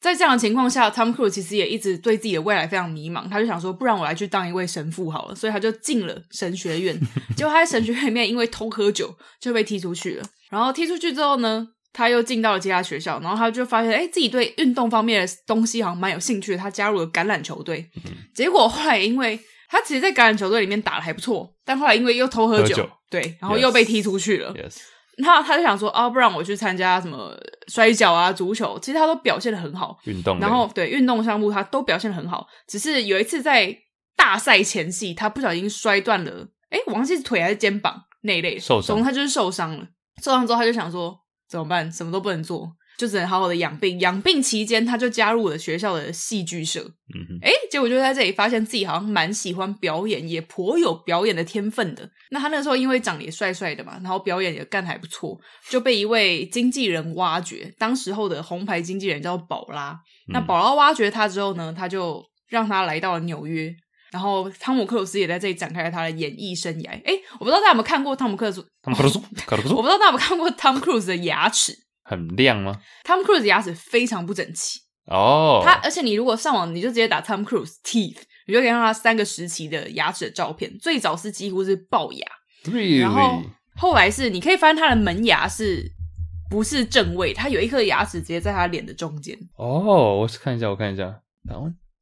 在这样的情况下，Tom Cruise 其实也一直对自己的未来非常迷茫。他就想说，不然我来去当一位神父好了。所以他就进了神学院。结果他在神学院里面因为偷喝酒就被踢出去了。然后踢出去之后呢，他又进到了其他学校。然后他就发现，哎，自己对运动方面的东西好像蛮有兴趣的。他加入了橄榄球队。结果后来因为他其实，在橄榄球队里面打的还不错，但后来因为又偷喝酒，喝酒对，然后又被踢出去了。Yes. Yes. 他他就想说啊，不然我去参加什么摔跤啊、足球，其实他都表现的很好。运动，然后对运动项目他都表现的很好，只是有一次在大赛前夕，他不小心摔断了，哎，我忘记是腿还是肩膀那一类，受伤，他就是受伤了。受伤之后他就想说怎么办？什么都不能做。就只能好好的养病，养病期间他就加入了学校的戏剧社。嗯哼，哎，结果就在这里发现自己好像蛮喜欢表演，也颇有表演的天分的。那他那个时候因为长得也帅帅的嘛，然后表演也干得还不错，就被一位经纪人挖掘。当时候的红牌经纪人叫宝拉。嗯、那宝拉挖掘他之后呢，他就让他来到了纽约。然后汤姆克鲁斯也在这里展开了他的演艺生涯。哎，我不知道大家有没有看过汤姆克鲁斯？汤姆克鲁斯，我不知道大家有没有看过汤姆克鲁斯的牙齿。很亮吗？Tom Cruise 的牙齿非常不整齐哦。Oh. 他而且你如果上网，你就直接打 Tom Cruise teeth，你就可以看到他三个时期的牙齿的照片。最早是几乎是龅牙，Really? 然后后来是你可以发现他的门牙是不是正位？他有一颗牙齿直接在他脸的中间。哦，oh, 我看一下，我看一下，然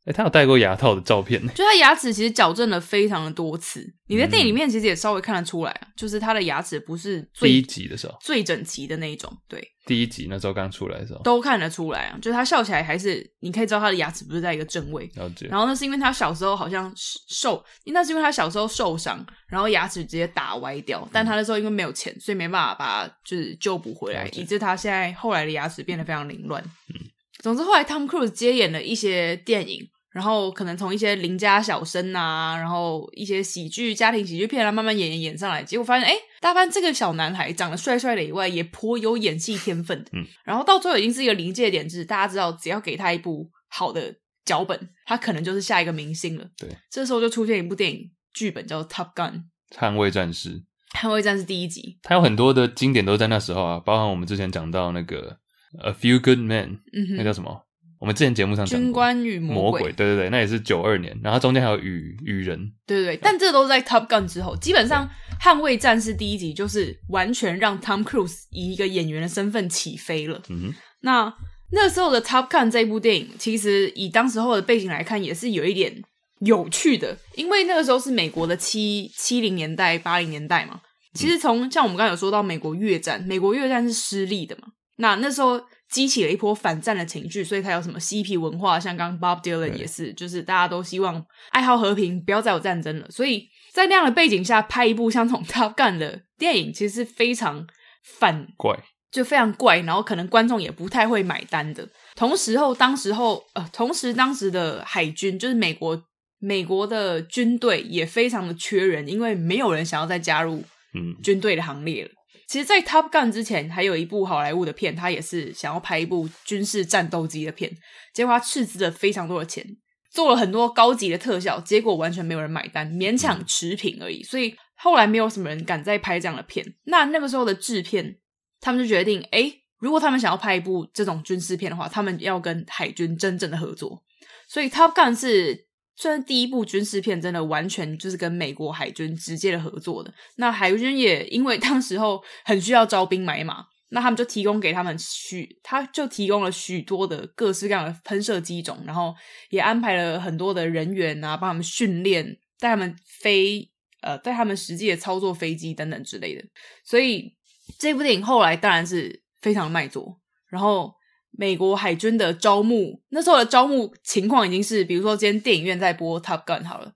后。欸、他有戴过牙套的照片呢，就他牙齿其实矫正了非常的多次。你在电影里面其实也稍微看得出来啊，嗯、就是他的牙齿不是最第一集的时候最整齐的那一种。对，第一集那时候刚出来的时候都看得出来啊，就是他笑起来还是你可以知道他的牙齿不是在一个正位。了解。然后那是因为他小时候好像受，那是因为他小时候受伤，然后牙齿直接打歪掉。但他那时候因为没有钱，所以没办法把它就是救补回来，以致他现在后来的牙齿变得非常凌乱。嗯，总之后来 Tom Cruise 接演了一些电影。然后可能从一些邻家小生啊，然后一些喜剧、家庭喜剧片啊，慢慢演演演上来，结果发现，哎，大班这个小男孩长得帅帅的以外，也颇有演戏天分的。嗯，然后到最后已经是一个临界点，就是大家知道，只要给他一部好的脚本，他可能就是下一个明星了。对，这时候就出现一部电影剧本叫《Top Gun》，捍卫战士。捍卫战士第一集，他有很多的经典都在那时候啊，包含我们之前讲到那个《A Few Good Men》，嗯哼，那叫什么？我们之前节目上军官与魔鬼，对对对，那也是九二年，然后中间还有雨雨人，对对对，但这都是在 Top Gun 之后，基本上捍卫战士第一集就是完全让 Tom Cruise 以一个演员的身份起飞了。嗯哼，那那时候的 Top Gun 这部电影，其实以当时候的背景来看，也是有一点有趣的，因为那个时候是美国的七七零年代八零年代嘛，其实从像我们刚才有说到美国越战，美国越战是失利的嘛，那那时候激起了一波反战的情绪，所以才有什么嬉皮文化，像刚刚 Bob Dylan 也是，就是大家都希望爱好和平，不要再有战争了。所以在那样的背景下拍一部像这种 Top Gun 的电影，其实是非常反怪，就非常怪，然后可能观众也不太会买单的。同时候，当时候呃，同时当时的海军就是美国。美国的军队也非常的缺人，因为没有人想要再加入嗯军队的行列了。嗯、其实，在 Top Gun 之前，还有一部好莱坞的片，他也是想要拍一部军事战斗机的片，结果他斥资了非常多的钱，做了很多高级的特效，结果完全没有人买单，勉强持平而已。所以后来没有什么人敢再拍这样的片。那那个时候的制片，他们就决定，诶，如果他们想要拍一部这种军事片的话，他们要跟海军真正的合作。所以 Top Gun 是。虽然第一部军事片真的完全就是跟美国海军直接的合作的，那海军也因为当时候很需要招兵买马，那他们就提供给他们许，他就提供了许多的各式各样的喷射机种，然后也安排了很多的人员啊，帮他们训练，带他们飞，呃，带他们实际的操作飞机等等之类的。所以这部电影后来当然是非常卖座，然后。美国海军的招募，那时候的招募情况已经是，比如说今天电影院在播《Top Gun》好了，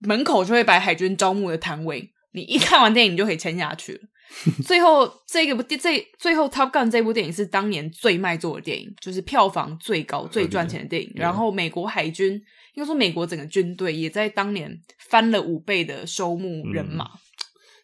门口就会摆海军招募的摊位，你一看完电影你就可以签下去了。最后这个部这最后《Top Gun》这部电影是当年最卖座的电影，就是票房最高、最赚钱的电影。然后美国海军，应该说美国整个军队也在当年翻了五倍的收募人马。嗯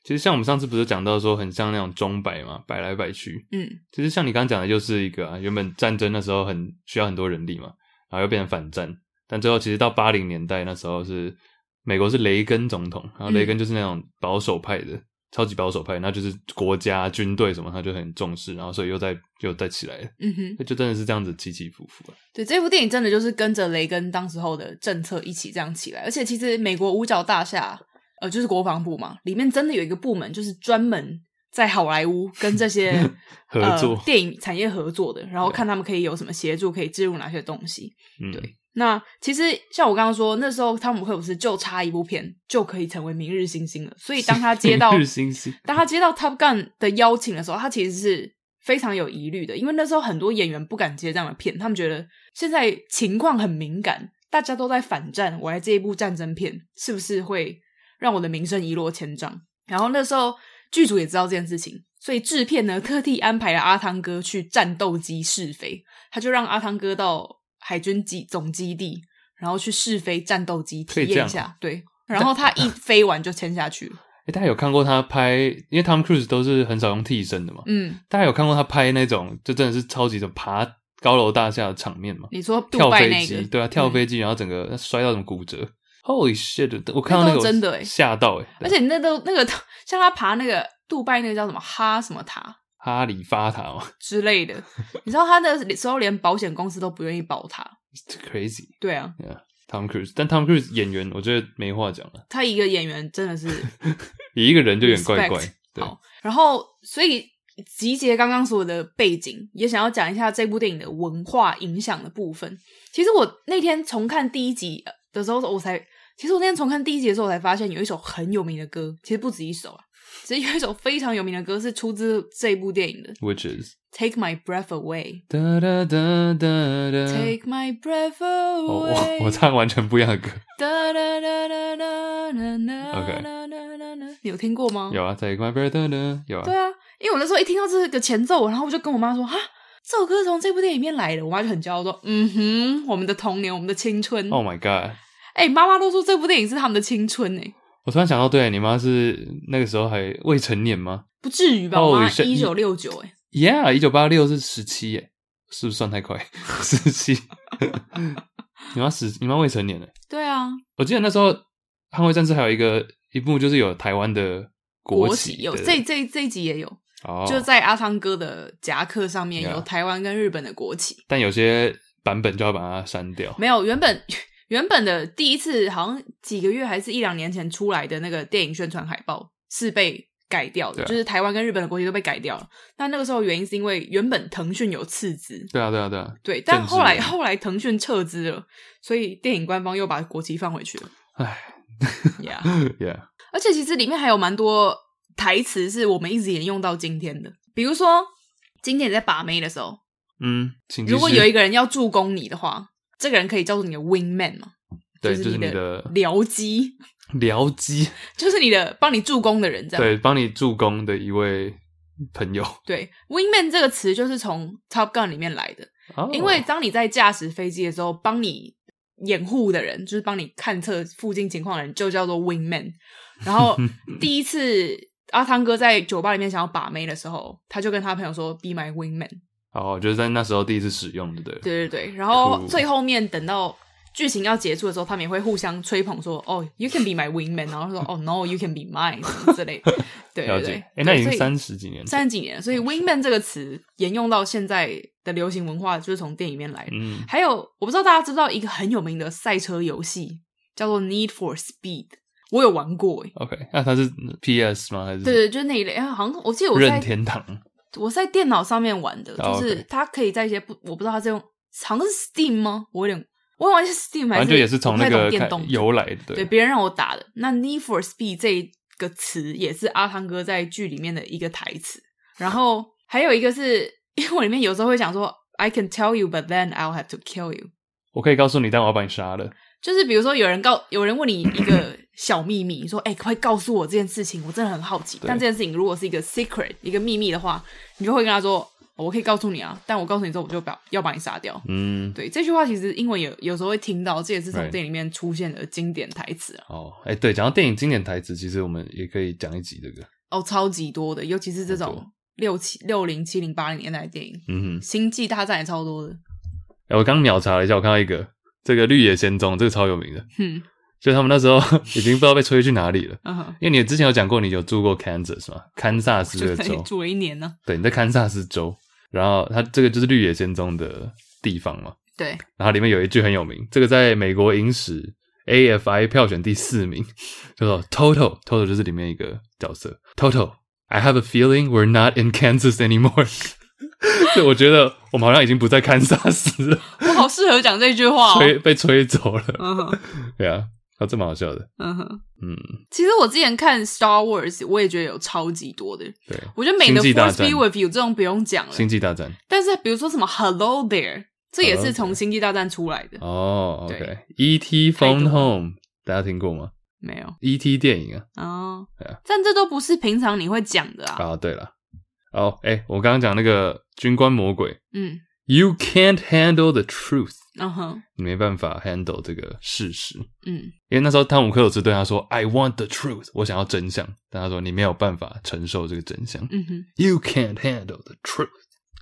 其实像我们上次不是讲到说很像那种钟摆嘛，摆来摆去。嗯，其实像你刚刚讲的，就是一个啊，原本战争那时候很需要很多人力嘛，然后又变成反战，但最后其实到八零年代那时候是美国是雷根总统，然后雷根就是那种保守派的，嗯、超级保守派，那就是国家军队什么他就很重视，然后所以又再又再起来了。嗯哼，就真的是这样子起起伏伏。对，这部电影真的就是跟着雷根当时候的政策一起这样起来，而且其实美国五角大厦。呃，就是国防部嘛，里面真的有一个部门，就是专门在好莱坞跟这些 合作、呃、电影产业合作的，然后看他们可以有什么协助，可以置入哪些东西。嗯、对，那其实像我刚刚说，那时候汤姆克鲁斯就差一部片就可以成为明日星星了。所以当他接到当他接到 Top Gun 的邀请的时候，他其实是非常有疑虑的，因为那时候很多演员不敢接这样的片，他们觉得现在情况很敏感，大家都在反战，我来接一部战争片，是不是会？让我的名声一落千丈。然后那时候剧组也知道这件事情，所以制片呢特地安排了阿汤哥去战斗机试飞。他就让阿汤哥到海军基总基地，然后去试飞战斗机体验一下。对，然后他一 飞完就签下去了。诶，大家有看过他拍？因为 Tom Cruise 都是很少用替身的嘛。嗯，大家有看过他拍那种就真的是超级的爬高楼大厦的场面吗？你说跳飞机？对啊，跳飞机，然后整个摔到什么骨折？Holy shit！我看到那个真的吓到诶，而且那都那个像他爬那个杜拜那个叫什么哈什么塔，哈利法塔哦之类的，你知道他的时候连保险公司都不愿意保他，crazy。对啊，yeah，Tom Cruise，但 Tom Cruise 演员我觉得没话讲了，他一个演员真的是，你一个人就有点怪怪。对，好，然后所以集结刚刚所有的背景，也想要讲一下这部电影的文化影响的部分。其实我那天重看第一集的时候，我才。其实我那天重看第一集的时候，我才发现有一首很有名的歌，其实不止一首啊，只是有一首非常有名的歌是出自这部电影的，Which is Take My Breath Away。哒哒哒哒哒 Take My Breath Away。哦，我唱完全不一样的歌。哒哒哒哒哒哒 OK。你有听过吗？有啊，Take My Breath Away。有啊。对啊，因为我那时候一听到这个前奏，然后我就跟我妈说：“哈，这首歌是从这部电影里面来的。”我妈就很骄傲说：“嗯哼，我们的童年，我们的青春。” Oh my God。哎，妈妈都说这部电影是他们的青春呢。我突然想到，对，你妈是那个时候还未成年吗？不至于吧，我妈一九六九，哎，Yeah，一九八六是十七，哎，是不是算太快？十七，你妈十，你妈未成年呢？对啊，我记得那时候《捍卫战士》还有一个一部，就是有台湾的国旗，有这这这一集也有，哦，就在阿汤哥的夹克上面有台湾跟日本的国旗，但有些版本就要把它删掉，没有原本。原本的第一次好像几个月还是一两年前出来的那个电影宣传海报是被改掉的，啊、就是台湾跟日本的国旗都被改掉了。但那个时候原因是因为原本腾讯有斥资，对啊对啊对啊，对。但后来后来腾讯撤资了，所以电影官方又把国旗放回去了。哎，Yeah Yeah。而且其实里面还有蛮多台词是我们一直沿用到今天的。比如说，今天你在把妹的时候，嗯，如果有一个人要助攻你的话，这个人可以叫做你的 wingman 嘛？对，就是你的僚机。僚机 就是你的帮你助攻的人，这样。对，帮你助攻的一位朋友。对，wingman 这个词就是从 Top Gun 里面来的。哦，因为当你在驾驶飞机的时候，帮你掩护的人，就是帮你看测附近情况的人，就叫做 wingman。然后 第一次阿汤哥在酒吧里面想要把妹的时候，他就跟他朋友说：“Be my wingman。”哦，就是在那时候第一次使用的，对。对对对，然后最后面等到。剧情要结束的时候，他们也会互相吹捧说：“哦、oh,，you can be my wingman。”然后说：“哦、oh, no，you can be mine。”之类的。对 对对，哎，那已经三十几年，三十几年。所以 “wingman” 这个词沿用到现在的流行文化，就是从电影里面来的。嗯，还有我不知道大家知不知道一个很有名的赛车游戏叫做《Need for Speed》，我有玩过。哎，OK，那它是 PS 吗？还是？对对，就是那一类。好像我记得我在任天堂，我在电脑上面玩的，就是它可以在一些不，我不知道它是用，好像是 Steam 吗？我有点。我忘记 Steam 还是，反正也是从那个电动由来的。对，别人让我打的。那 Need for Speed 这个词也是阿汤哥在剧里面的一个台词。然后还有一个是，因为我里面有时候会讲说，I can tell you, but then I'll have to kill you。我可以告诉你，但我要把你杀了。就是比如说，有人告有人问你一个小秘密，你说，哎、欸，快告诉我这件事情，我真的很好奇。但这件事情如果是一个 secret，一个秘密的话，你就会跟他说。我可以告诉你啊，但我告诉你之后，我就把要把你杀掉。嗯，对，这句话其实英文有有时候会听到，这也是从电影里面出现的经典台词啊。哦，哎，对，讲到电影经典台词，其实我们也可以讲一集这个。哦，超级多的，尤其是这种六七六零七零八零年代的电影。嗯哼，星际大战也超多的。哎，我刚秒查了一下，我看到一个这个《绿野仙踪》，这个超有名的。嗯，就他们那时候 已经不知道被吹去哪里了。嗯，因为你之前有讲过，你有住过 Kansas 吗？堪萨斯这个州住了一年呢。对，你在堪萨斯州。然后它这个就是《绿野仙踪》的地方嘛，对。然后里面有一句很有名，这个在美国影史 AFI 票选第四名，叫做 Toto，Toto 就是里面一个角色。Toto，I have a feeling we're not in Kansas anymore。所以我觉得我们好像已经不在堪萨斯了。我好适合讲这句话哦。吹被吹走了。对啊。啊，这蛮好笑的。嗯哼，嗯，其实我之前看 Star Wars，我也觉得有超级多的。对，我觉得美的 Force be with you 这种不用讲了。星际大战。但是比如说什么 Hello there，这也是从星际大战出来的。哦，OK。E.T. Phone Home，大家听过吗？没有。E.T. 电影啊。哦。对啊。但这都不是平常你会讲的啊。啊，对了。哦，哎，我刚刚讲那个军官魔鬼。嗯。You can't handle the truth. 嗯哼，你没办法 handle 这个事实。嗯，因为那时候汤姆克鲁斯对他说：“I want the truth，我想要真相。”但他说：“你没有办法承受这个真相。”嗯哼，You can't handle the truth。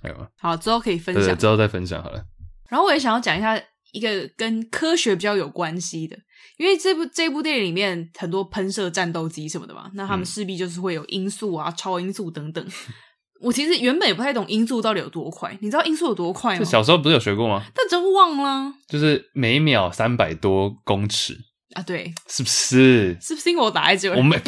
还有吗？好，之后可以分享。对，之后再分享好了。然后我也想要讲一下一个跟科学比较有关系的，因为这部这部电影里面很多喷射战斗机什么的嘛，那他们势必就是会有音速啊、超音速等等。我其实原本也不太懂音速到底有多快，你知道音速有多快吗？小时候不是有学过吗？但真忘了。就是每秒三百多公尺啊，对，是不是？是不是因为我打在这？我没，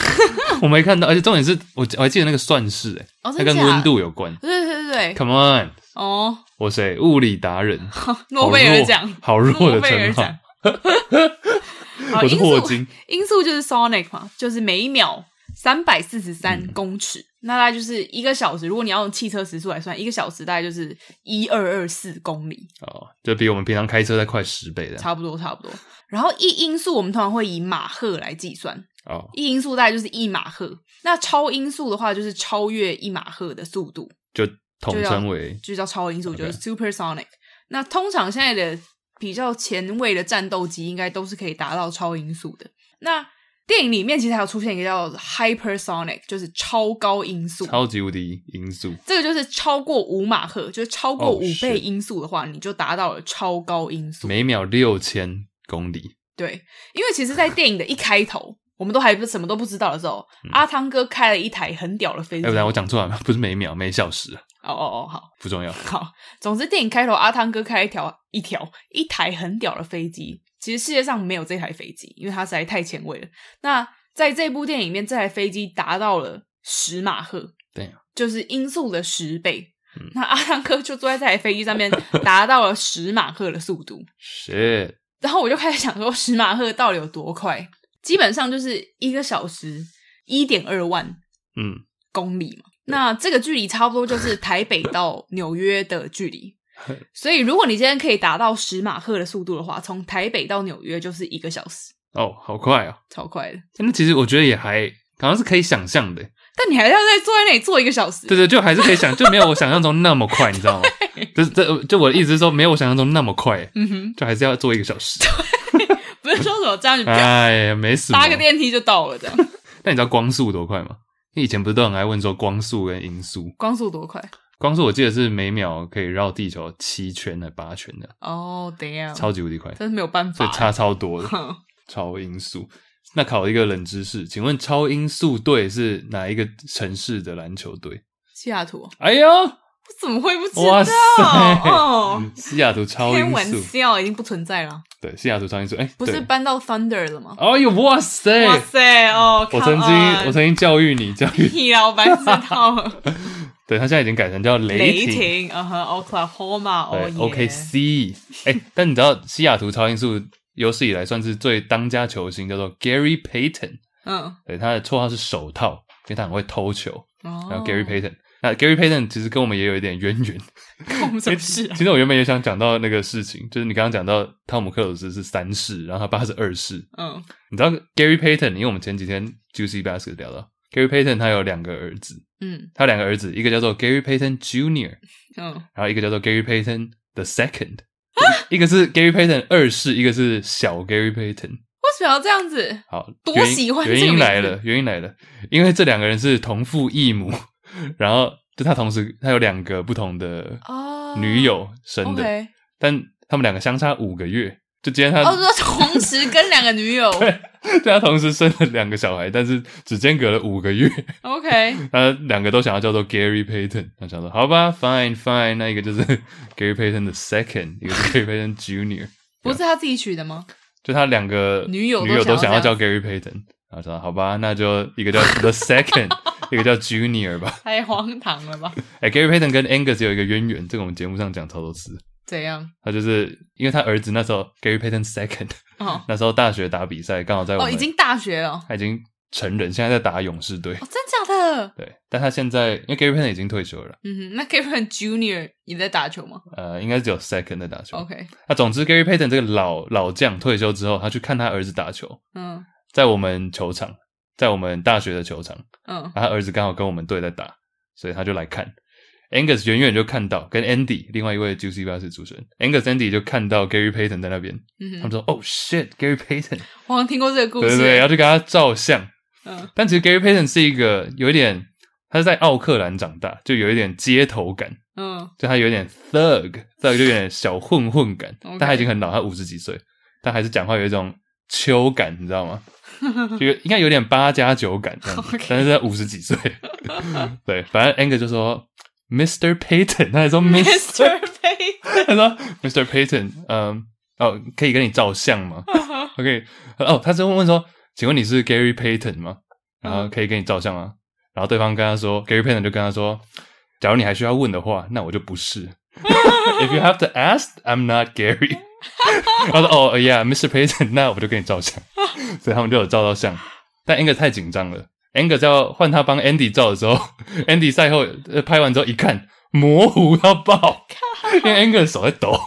我没看到，而且重点是我我还记得那个算式，哎，它跟温度有关。对对对对，Come on，哦，我谁？物理达人，诺贝尔奖，好弱的称号。我是霍金。音速就是 sonic 嘛，就是每一秒三百四十三公尺。那大概就是一个小时，如果你要用汽车时速来算，一个小时大概就是一二二四公里哦，就比我们平常开车再快十倍的，差不多差不多。然后一音速我们通常会以马赫来计算哦，一音速大概就是一马赫。那超音速的话就是超越一马赫的速度，就统称为就，就叫超音速，就是 supersonic。那通常现在的比较前卫的战斗机应该都是可以达到超音速的。那电影里面其实还有出现一个叫 hypersonic，就是超高音速，超级无敌音速。这个就是超过五马赫，就是超过五倍音速的话，oh, 你就达到了超高音速，每秒六千公里。对，因为其实，在电影的一开头，我们都还不什么都不知道的时候，嗯、阿汤哥开了一台很屌的飞机。哎，不然我讲错了吗？不是每秒，每小时。哦哦哦，好，不重要。好，总之电影开头，阿汤哥开一条一条一台很屌的飞机。其实世界上没有这台飞机，因为它实在太前卫了。那在这部电影里面，这台飞机达到了十马赫，对、啊，就是音速的十倍。嗯、那阿汤哥就坐在这台飞机上面，达到了十马赫的速度。是。然后我就开始想说，十马赫到底有多快？基本上就是一个小时一点二万嗯公里嘛。那这个距离差不多就是台北到纽约的距离。所以如果你今天可以达到十马赫的速度的话，从台北到纽约就是一个小时。哦，好快哦，超快的。那其实我觉得也还好像是可以想象的。但你还要再坐在那里坐一个小时？对对，就还是可以想，就没有我想象中那么快，你知道吗？就是这就我的意思是说，没有我想象中那么快。嗯哼，就还是要坐一个小时。对，不是说什么这样就哎呀，没事，搭个电梯就到了这样。那你知道光速多快吗？你以前不是都很爱问说光速跟音速？光速多快？光速我记得是每秒可以绕地球七圈的八圈的。哦，等一下，超级无敌快，真是没有办法，所以差超多的。超音速。那考一个冷知识，请问超音速队是哪一个城市的篮球队？西雅图。哎呦，我怎么会不知道？哇塞哦，西雅图超音速，开玩笑，已经不存在了。对，西雅图超音速，哎，不是搬到 Thunder 了吗？哎呦，哇塞，哇塞哦！我曾经，我曾经教育你，教育你老板知道了。对，他现在已经改成叫雷霆，嗯哼，Oklahoma，对，OKC。哎，但你知道西雅图超音速？有史以来算是最当家球星，叫做 Gary Payton。嗯，对，他的绰号是手套，因为他很会偷球。哦，然后 Gary Payton，那 Gary Payton 其实跟我们也有一点渊源。跟我们什么事啊？其实我原本也想讲到那个事情，就是你刚刚讲到汤姆克鲁斯是三世，然后他爸是二世。嗯，你知道 Gary Payton？因为我们前几天 Juicy Basket 聊到 Gary Payton，他有两个儿子。嗯，他有两个儿子，一个叫做 Gary Payton Junior，嗯，然后一个叫做 Gary Payton the Second。一个是 Gary Payton 二世，一个是小 Gary Payton。为什么要这样子？好，多喜欢原因，原因来了，原因来了，因为这两个人是同父异母，然后就他同时他有两个不同的女友生的，oh. 但他们两个相差五个月。就今天他哦，说同时跟两个女友，对，对他同时生了两个小孩，但是只间隔了五个月。OK，他两个都想要叫做 Gary Payton，他想说好吧，Fine Fine，那一个就是 Gary Payton 的 Second，一个是 Gary Payton Junior，不是他自己取的吗？就他两个女友女友都想要叫 Gary Payton，然后说好吧，那就一个叫 The Second，一个叫 Junior 吧，太荒唐了吧？哎，Gary Payton 跟 Angus 有一个渊源，这个我们节目上讲超多次。怎样？他就是因为他儿子那时候 Gary Payton Second，哦，那时候大学打比赛刚好在我哦，已经大学了，他已经成人，现在在打勇士队。哦，真假的？对，但他现在因为 Gary Payton 已经退休了。嗯哼，那 Gary Payton Junior 也在打球吗？呃，应该只有 Second 在打球。OK，那总之 Gary Payton 这个老老将退休之后，他去看他儿子打球。嗯，在我们球场，在我们大学的球场。嗯，然后他儿子刚好跟我们队在打，所以他就来看。Angus 远远就看到，跟 Andy 另外一位 Juicy Bass 主持人 Angus Andy 就看到 Gary Payton 在那边，嗯、他们说：“Oh shit，Gary Payton！” 我好像听过这个故事，对对对，要去给他照相。嗯，但其实 Gary Payton 是一个有一点，他是在奥克兰长大，就有一点街头感。嗯，就他有点 thug，thug 就有点小混混感。但他已经很老，他五十几岁，但还是讲话有一种秋感，你知道吗？就应该有点八加九感这样子，Okay. 但是在五十几岁。对，反正 Angus 就说。Mr. Payton，他还说 Mr. Payton，他说 Mr. Payton，嗯，哦，可以跟你照相吗？OK，哦，他就问说，请问你是 Gary Payton 吗？然后可以跟你照相吗？然后对方跟他说，Gary Payton 就跟他说，假如你还需要问的话，那我就不是。If you have to ask, I'm not Gary。他说，哦，Yeah，Mr. Payton，那我就给你照相。所以他们就有照到相，但应该太紧张了。Angus 要换他帮 Andy 照的时候，Andy 赛后拍完之后一看，模糊到爆，因为 Angus 手在抖，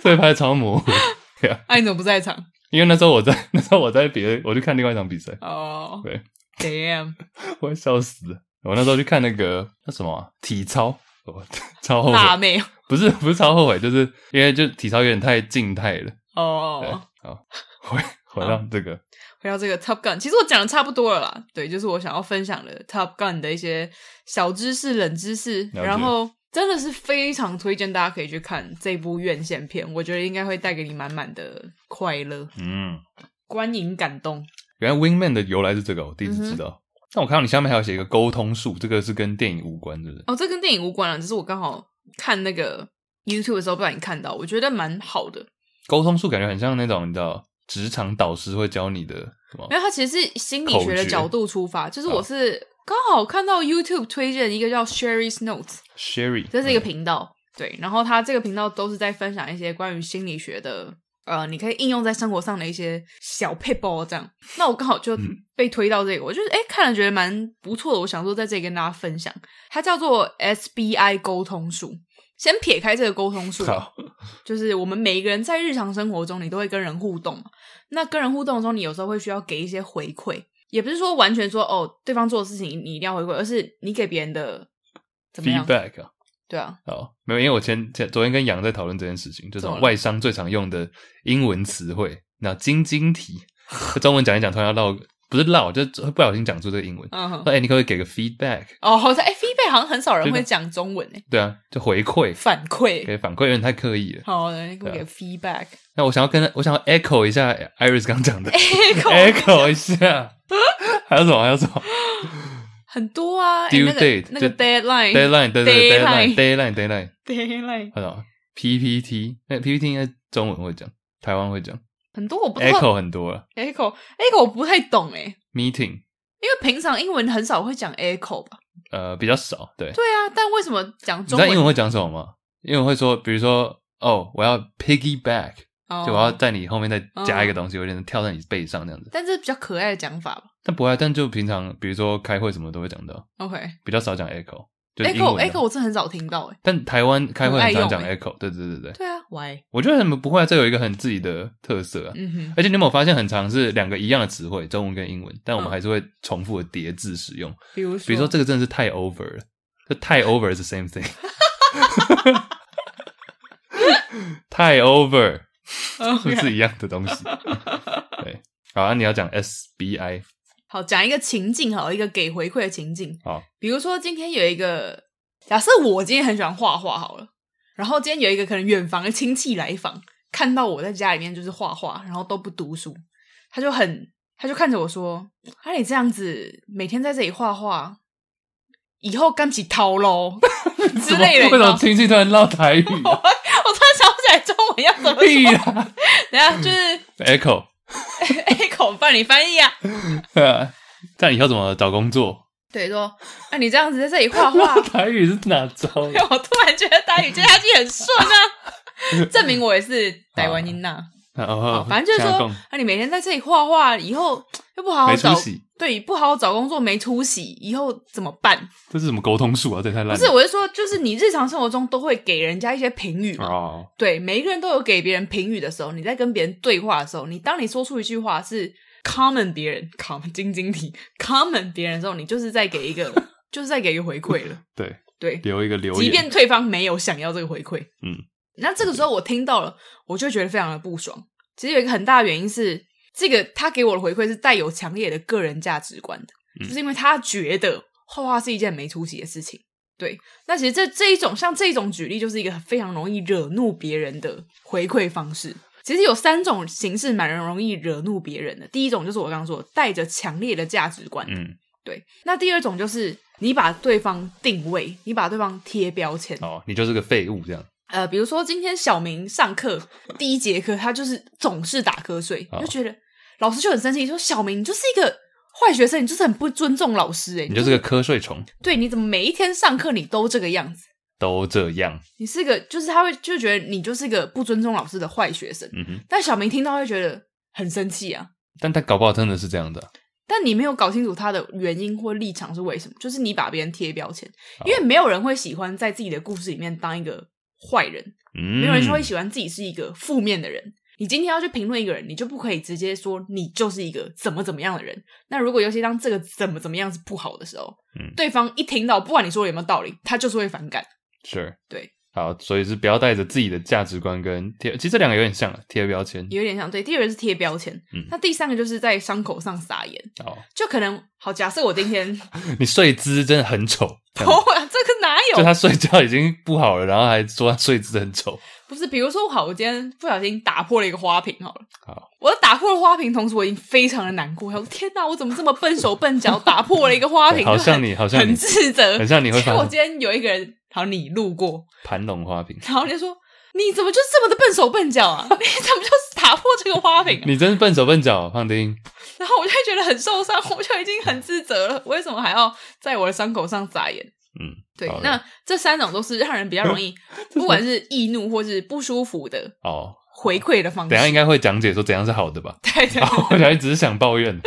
所以拍的超模糊。对啊，那你怎么不在场？因为那时候我在，那时候我在别的，我去看另外一场比赛。哦，对，Damn，我会笑死。我那时候去看那个那什么、啊、体操，超后悔。辣妹？不是，不是超后悔，就是因为就体操有点太静态了。哦，好，回回到这个。回到这个 Top Gun，其实我讲的差不多了啦。对，就是我想要分享的 Top Gun 的一些小知识、冷知识。然后真的是非常推荐大家可以去看这部院线片，我觉得应该会带给你满满的快乐。嗯，观影感动。原来 Wingman 的由来是这个，我第一次知道。嗯、哼我看到你下面还有写一个沟通术，这个是跟电影无关，是不是？哦，这跟电影无关了，只是我刚好看那个 YouTube 的时候不小心看到，我觉得蛮好的。沟通术感觉很像那种，你知道。职场导师会教你的，没有他其实是心理学的角度出发。就是我是刚好看到 YouTube 推荐一个叫 Sherry's Notes，Sherry，这是一个频道，对。然后他这个频道都是在分享一些关于心理学的呃，你可以应用在生活上的一些小配包这样。那我刚好就被推到这个，嗯、我就是哎看了觉得蛮不错的，我想说在这里跟大家分享，它叫做 SBI 沟通术。先撇开这个沟通术，就是我们每一个人在日常生活中，你都会跟人互动嘛。那跟人互动的时候，你有时候会需要给一些回馈，也不是说完全说哦，对方做的事情你一定要回馈，而是你给别人的怎么样对啊。好，没有，因为我前前昨天跟杨在讨论这件事情，就是外商最常用的英文词汇，那晶晶体，中文讲一讲，突然要绕。不是绕，就会不小心讲出这个英文。嗯哼，哎，你可不可以给个 feedback？哦，好像哎，feedback 好像很少人会讲中文诶。对啊，就回馈、反馈，给反馈有点太刻意了。好的，你给我给 feedback。那我想要跟我想要 echo 一下 Iris 刚讲的，echo 一下。还有什么？还有什么？很多啊，due date 那个 deadline，deadline，对对 deadline，deadline，deadline，deadline。很好 PPT，那 PPT 应该中文会讲，台湾会讲。很多我不，echo 很多了，echo echo 我不太懂诶。meeting，因为平常英文很少会讲 echo 吧？呃，比较少，对。对啊，但为什么讲中文？你知道英文会讲什么吗？英文会说，比如说，哦，我要 piggyback，就我要在你后面再加一个东西，有点跳在你背上这样子。但这是比较可爱的讲法吧？但不爱，但就平常，比如说开会什么都会讲到。OK，比较少讲 echo。echo echo 我真的很少听到诶，但台湾开会很常讲 echo，对对对对。对啊，why？我觉得他们不会，这有一个很自己的特色啊。嗯哼。而且你有没有发现，很常是两个一样的词汇，中文跟英文，但我们还是会重复的叠字使用。比如说，比如说这个真的是太 over 了，这太 over 是 same thing。太 over，是是一样的东西。对，好，那你要讲 SBI。好，讲一个情境，好，一个给回馈的情境。好，比如说今天有一个，假设我今天很喜欢画画，好了，然后今天有一个可能远房的亲戚来访，看到我在家里面就是画画，然后都不读书，他就很，他就看着我说：“啊，你这样子每天在这里画画，以后干起掏喽之类的。” 为什么亲戚突然唠台语啊？要怎么说。啊、等下就是 echo。echo，帮你翻译啊！对啊，这样以后怎么找工作？对，说，那你这样子在这里画画，台语是哪招？我突然觉得台语接下去很顺啊，证明我也是台湾音呐。哦，反正就是说，那你每天在这里画画，以后又不好好找，对，不好好找工作，没出息，以后怎么办？这是什么沟通术啊？这太烂了。不是，我是说，就是你日常生活中都会给人家一些评语嘛。哦。对，每一个人都有给别人评语的时候，你在跟别人对话的时候，你当你说出一句话是 comment 别人，comment 晶晶体 comment 别人的时候，你就是在给一个，就是在给一个回馈了。对对，留一个留言，即便对方没有想要这个回馈，嗯。那这个时候我听到了，我就觉得非常的不爽。其实有一个很大的原因是，这个他给我的回馈是带有强烈的个人价值观的，嗯、就是因为他觉得画画是一件没出息的事情。对，那其实这这一种像这种举例，就是一个非常容易惹怒别人的回馈方式。其实有三种形式蛮容易惹怒别人的。第一种就是我刚刚说的带着强烈的价值观，嗯，对。那第二种就是你把对方定位，你把对方贴标签，哦，你就是个废物这样。呃，比如说今天小明上课第一节课，他就是总是打瞌睡，就觉得老师就很生气，说小明你就是一个坏学生，你就是很不尊重老师，哎，你就是个瞌睡虫。对，你怎么每一天上课你都这个样子？都这样。你是个，就是他会就觉得你就是一个不尊重老师的坏学生。嗯哼。但小明听到会觉得很生气啊。但他搞不好真的是这样的。但你没有搞清楚他的原因或立场是为什么？就是你把别人贴标签，因为没有人会喜欢在自己的故事里面当一个坏人。嗯，没有人说会喜欢自己是一个负面的人。你今天要去评论一个人，你就不可以直接说你就是一个怎么怎么样的人。那如果尤其当这个怎么怎么样是不好的时候，嗯，对方一听到，不管你说有没有道理，他就是会反感。是，对，好，所以是不要带着自己的价值观跟贴，其实这两个有点像，贴标签，有点像。对，第二个是贴标签，嗯，那第三个就是在伤口上撒盐。哦，就可能好，假设我今天 你睡姿真的很丑，不会啊，这个哪有？就他睡觉已经不好了，然后还说他睡姿很丑。不是，比如说，好，我今天不小心打破了一个花瓶，好了，好，我打破了花瓶，同时我已经非常的难过。我说天哪，我怎么这么笨手笨脚，打破了一个花瓶？好像你，好像很自责，很像你会。我今天有一个人，好，你路过盘龙花瓶，然后你就说，你怎么就这么的笨手笨脚啊？你怎么就打破这个花瓶？你真是笨手笨脚，胖丁。然后我就会觉得很受伤，我就已经很自责了，为什么还要在我的伤口上撒盐？嗯，对，那这三种都是让人比较容易，不管是易怒或是不舒服的哦，回馈的方式。等下应该会讲解说怎样是好的吧？对 对，对。我想一直是想抱怨，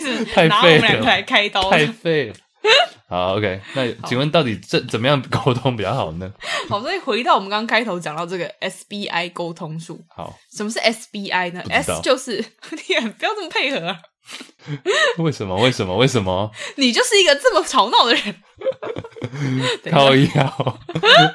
一直太废了，我们两个来开刀，太废了。好，OK，那请问到底这怎么样沟通比较好呢？好，所以回到我们刚刚开头讲到这个 SBI 沟通术。好，什么是 SBI 呢？S 就是 你不要这么配合啊！为什么？为什么？为什么？你就是一个这么吵闹的人。靠腰，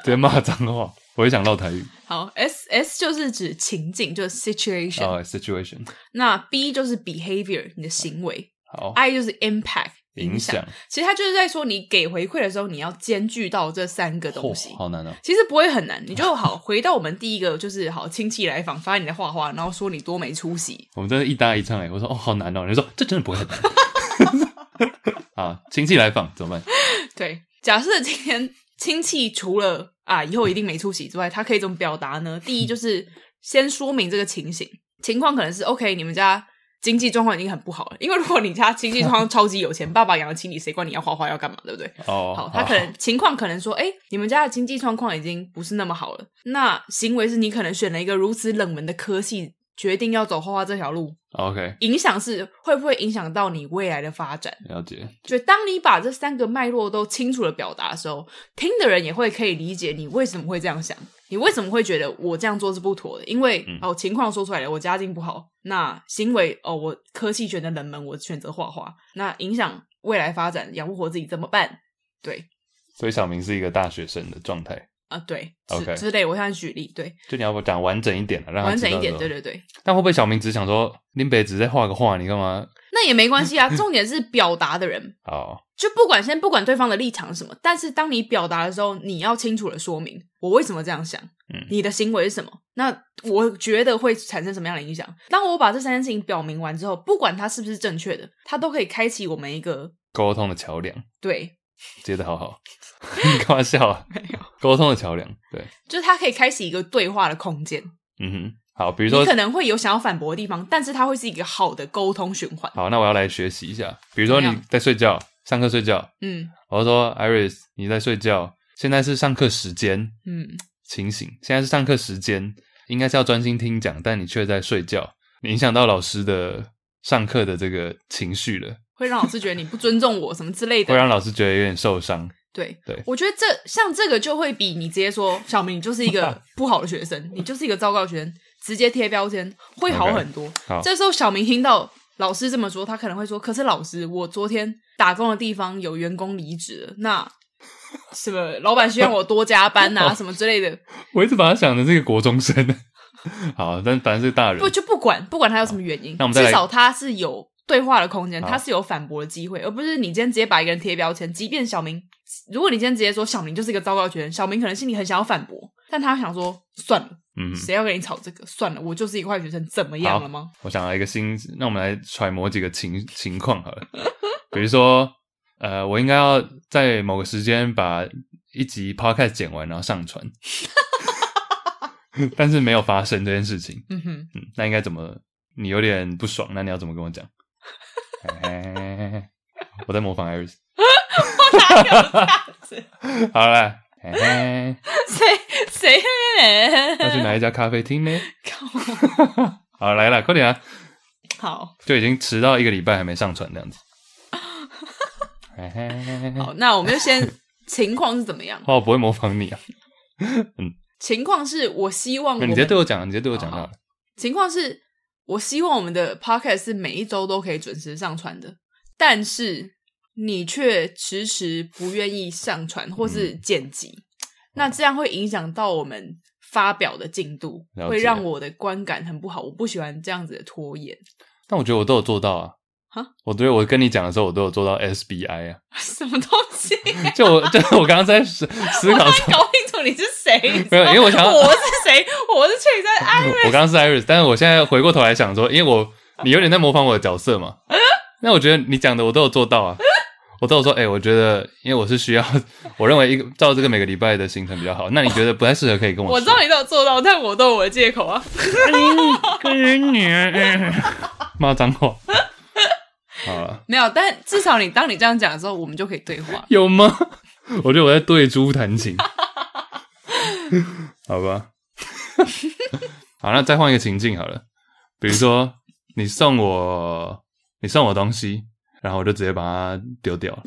直接骂脏话，我也想唠台语。好，S S 就是指情境，就是 situation。哦，situation。那 B 就是 behavior，你的行为。好，I 就是 impact。影响响，其实他就是在说，你给回馈的时候，你要兼具到这三个东西。哦、好难哦。其实不会很难，你就 好回到我们第一个，就是好亲戚来访，发现你的画画，然后说你多没出息。我们真的一搭一唱哎，我说哦，好难哦。你说这真的不会很难。啊，亲戚来访怎么办？对，假设今天亲戚除了啊以后一定没出息之外，他可以怎么表达呢？第一就是先说明这个情形，情况可能是 OK，你们家。经济状况已经很不好了，因为如果你家经济状况超级有钱，爸爸养得起你，谁管你要画画要干嘛，对不对？哦，好，他可能情况可能说，哎，你们家的经济状况已经不是那么好了。那行为是你可能选了一个如此冷门的科系，决定要走画画这条路。OK，影响是会不会影响到你未来的发展？了解。就当你把这三个脉络都清楚的表达的时候，听的人也会可以理解你为什么会这样想。你为什么会觉得我这样做是不妥的？因为、嗯、哦，情况说出来了，我家境不好。那行为哦，我科系选的冷门，我选择画画，那影响未来发展，养不活自己怎么办？对，所以小明是一个大学生的状态啊，对，OK 之类。我现在举例，对，就你要不讲完整一点，让他完整一点，对对对。但会不会小明只想说林北只在画个画，你干嘛？那也没关系啊，重点是表达的人。好，就不管先不管对方的立场是什么，但是当你表达的时候，你要清楚的说明我为什么这样想，嗯，你的行为是什么？那我觉得会产生什么样的影响？当我把这三件事情表明完之后，不管它是不是正确的，它都可以开启我们一个沟通的桥梁。对，接的好好，你干嘛笑啊？没有，沟通的桥梁，对，就是它可以开启一个对话的空间。嗯哼。好，比如说你可能会有想要反驳的地方，但是它会是一个好的沟通循环。好，那我要来学习一下。比如说你在睡觉，上课睡觉，嗯，我说 Iris 你在睡觉，现在是上课时间，嗯，清醒，现在是上课时间，应该是要专心听讲，但你却在睡觉，你影响到老师的上课的这个情绪了，会让老师觉得你不尊重我什么之类的，会让老师觉得有点受伤。对。我觉得这像这个就会比你直接说小明你就是一个 不好的学生，你就是一个糟糕的学生。直接贴标签会好很多。这时候小明听到老师这么说，他可能会说：“可是老师，我昨天打工的地方有员工离职，那什么老板希望我多加班啊，什么之类的。”我一直把他想的这个国中生。好，但反正是大人，不就不管不管他有什么原因，那我们至少他是有对话的空间，他是有反驳的机会，而不是你今天直接把一个人贴标签。即便小明，如果你今天直接说小明就是一个糟糕的学生，小明可能心里很想要反驳，但他想说算了。嗯，谁要跟你吵这个？算了，我就是一个坏学生，怎么样了吗？我想到一个新，那我们来揣摩几个情情况好了。比如说，呃，我应该要在某个时间把一集 podcast 剪完，然后上传，但是没有发生这件事情。嗯哼，嗯，那应该怎么？你有点不爽，那你要怎么跟我讲？我在模仿 Iris。我哪有这样子？好了。嘿嘿，谁谁要去哪一家咖啡厅呢？好来了，快点啊！好，就已经迟到一个礼拜还没上传这样子。好，那我们就先 情况是怎么样？我不会模仿你啊。嗯，情况是我希望你直接对我讲，你直接对我讲到。情况是我希望我们的 podcast 是每一周都可以准时上传的，但是。你却迟迟不愿意上传或是剪辑，嗯、那这样会影响到我们发表的进度，会让我的观感很不好。我不喜欢这样子的拖延。但我觉得我都有做到啊！哈，我对我跟你讲的时候，我都有做到 SBI 啊。什么东西？就我，就我刚刚在思 思考，搞清楚你是谁？没有，因为我想要我是谁？我是翠在 Iris。我刚刚是 Iris，但是我现在回过头来想说，因为我你有点在模仿我的角色嘛。那我觉得你讲的我都有做到啊。我都有说，哎、欸，我觉得，因为我是需要，我认为一个照这个每个礼拜的行程比较好。那你觉得不太适合，可以跟我说。我知道你都有做到，但我都有我的借口啊。跟你骂脏话。好了，没有，但至少你当你这样讲的时候，我们就可以对话。有吗？我觉得我在对猪弹琴。好吧。好，那再换一个情境好了，比如说你送我，你送我东西，然后我就直接把它丢掉了。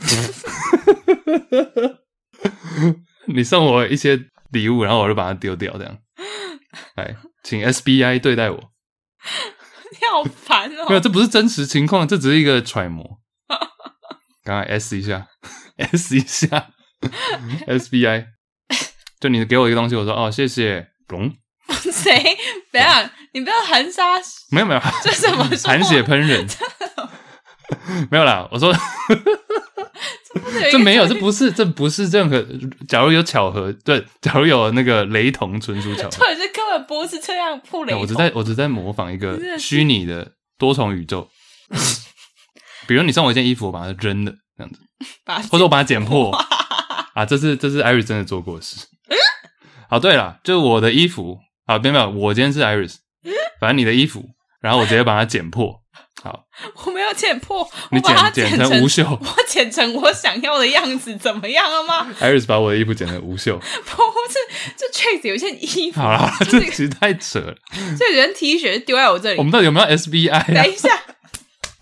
你送我一些礼物，然后我就把它丢掉，这样。来，请 SBI 对待我。你好烦哦！没有，这不是真实情况，这只是一个揣摩。刚刚 S 一下，S 一下，SBI。就你给我一个东西，我说哦，谢谢。龙谁？不要，你不要含沙。没有没有，这什么？含血喷人。没有啦，我说。这没有，这不是，这不是任何。假如有巧合，对，假如有那个雷同，纯属巧合。本不是这样破雷同。我只在，我只在模仿一个虚拟的多重宇宙。比如你送我一件衣服，我把它扔了，这样子，或者我把它剪破。啊，这是这是 Iris 真的做过的事。好，对了，就是我的衣服，啊，没有没有，我今天是 Iris，反正你的衣服，然后我直接把它剪破。好，我没有剪破，你剪我把它剪成无袖，我剪成我想要的样子，怎么样了吗？Iris 把我的衣服剪成无袖，不是，这 Chase 有一件衣服，好了，这其实太扯了，这有件 T 恤丢在我这里，我们到底有没有 SBI？、啊、等一下，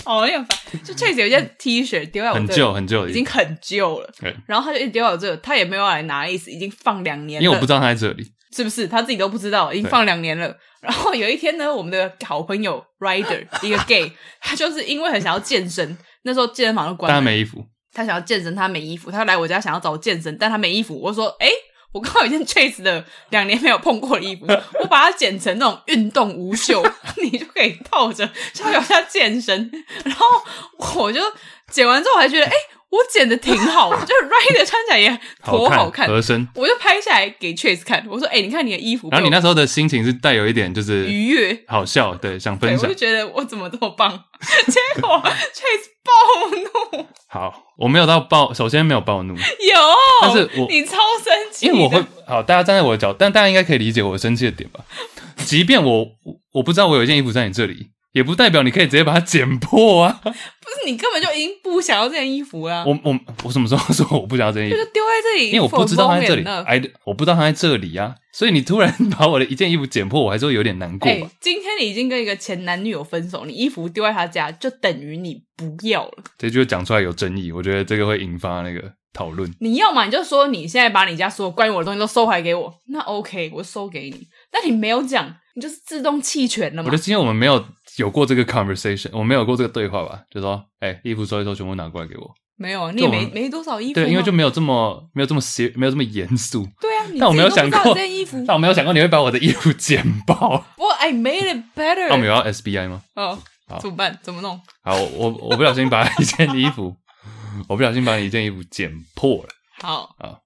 哦，有点烦，就 Chase 有一件 T 恤丢在我这里，很旧很旧，已经很旧了，对，然后他就一直丢在我这，他也没有来拿意思，已经放两年了，因为我不知道他在这里，是不是？他自己都不知道，已经放两年了。然后有一天呢，我们的好朋友 Rider 一个 gay，他就是因为很想要健身，那时候健身房都关了，他没衣服，他想要健身，他没衣服，他来我家想要找我健身，但他没衣服。我说，哎，我刚好有一件 Chase 的两年没有碰过的衣服，我把它剪成那种运动无袖，你就可以套着，就有下健身。然后我就剪完之后，我还觉得，哎。我剪的挺好，就是 Rider 穿起来也颇好看，合身。我就拍下来给 Chase 看，我说：“哎、欸，你看你的衣服。”然后你那时候的心情是带有一点就是愉悦、好笑，对，想分享。我就觉得我怎么这么棒，结果 Chase 暴怒。好，我没有到暴，首先没有暴怒，有，但是我你超生气，因为我会好，大家站在我的角，但大家应该可以理解我生气的点吧？即便我我不知道我有一件衣服在你这里。也不代表你可以直接把它剪破啊！不是你根本就已经不想要这件衣服啊！我我我什么时候说我不想要这件衣服？就是丢在这里，因为我不知道它在这里。哎，我不知道它在这里啊！所以你突然把我的一件衣服剪破，我还是会有点难过吧。欸，今天你已经跟一个前男女友分手，你衣服丢在他家，就等于你不要了。这句讲出来有争议，我觉得这个会引发那个讨论。你要嘛，你就说你现在把你家所有关于我的东西都收回来给我，那 OK，我收给你。但你没有讲。你就是自动弃权了嘛？我觉得今天我们没有有过这个 conversation，我们没有过这个对话吧？就说，哎、欸，衣服收一收，全部拿过来给我。没有，你也没没多少衣服。对，因为就没有这么没有这么严，没有这么严肃。对啊，但我没有想过这件衣服，但我没有想过你会把我的衣服剪爆。我 I made it better。那我们有要 SBI 吗？哦，好，怎么办？怎么弄？好，我我不小心把一件衣服，我不小心把你一件衣服剪破了。好啊，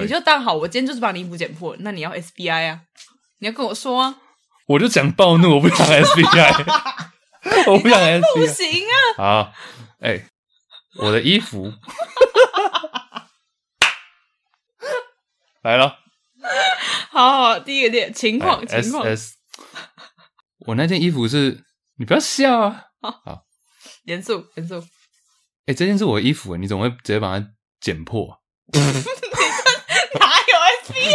你就当好，我今天就是把你衣服剪破了。那你要 SBI 啊？你要跟我说啊？我就讲暴怒，我不想 SBI，我不想 SBI，不行啊！好，哎、欸，我的衣服。来了，好好，第一个点情况情况，S, S, 我那件衣服是，你不要笑啊，好，严肃严肃，哎、欸，这件是我的衣服，你怎么会直接把它剪破？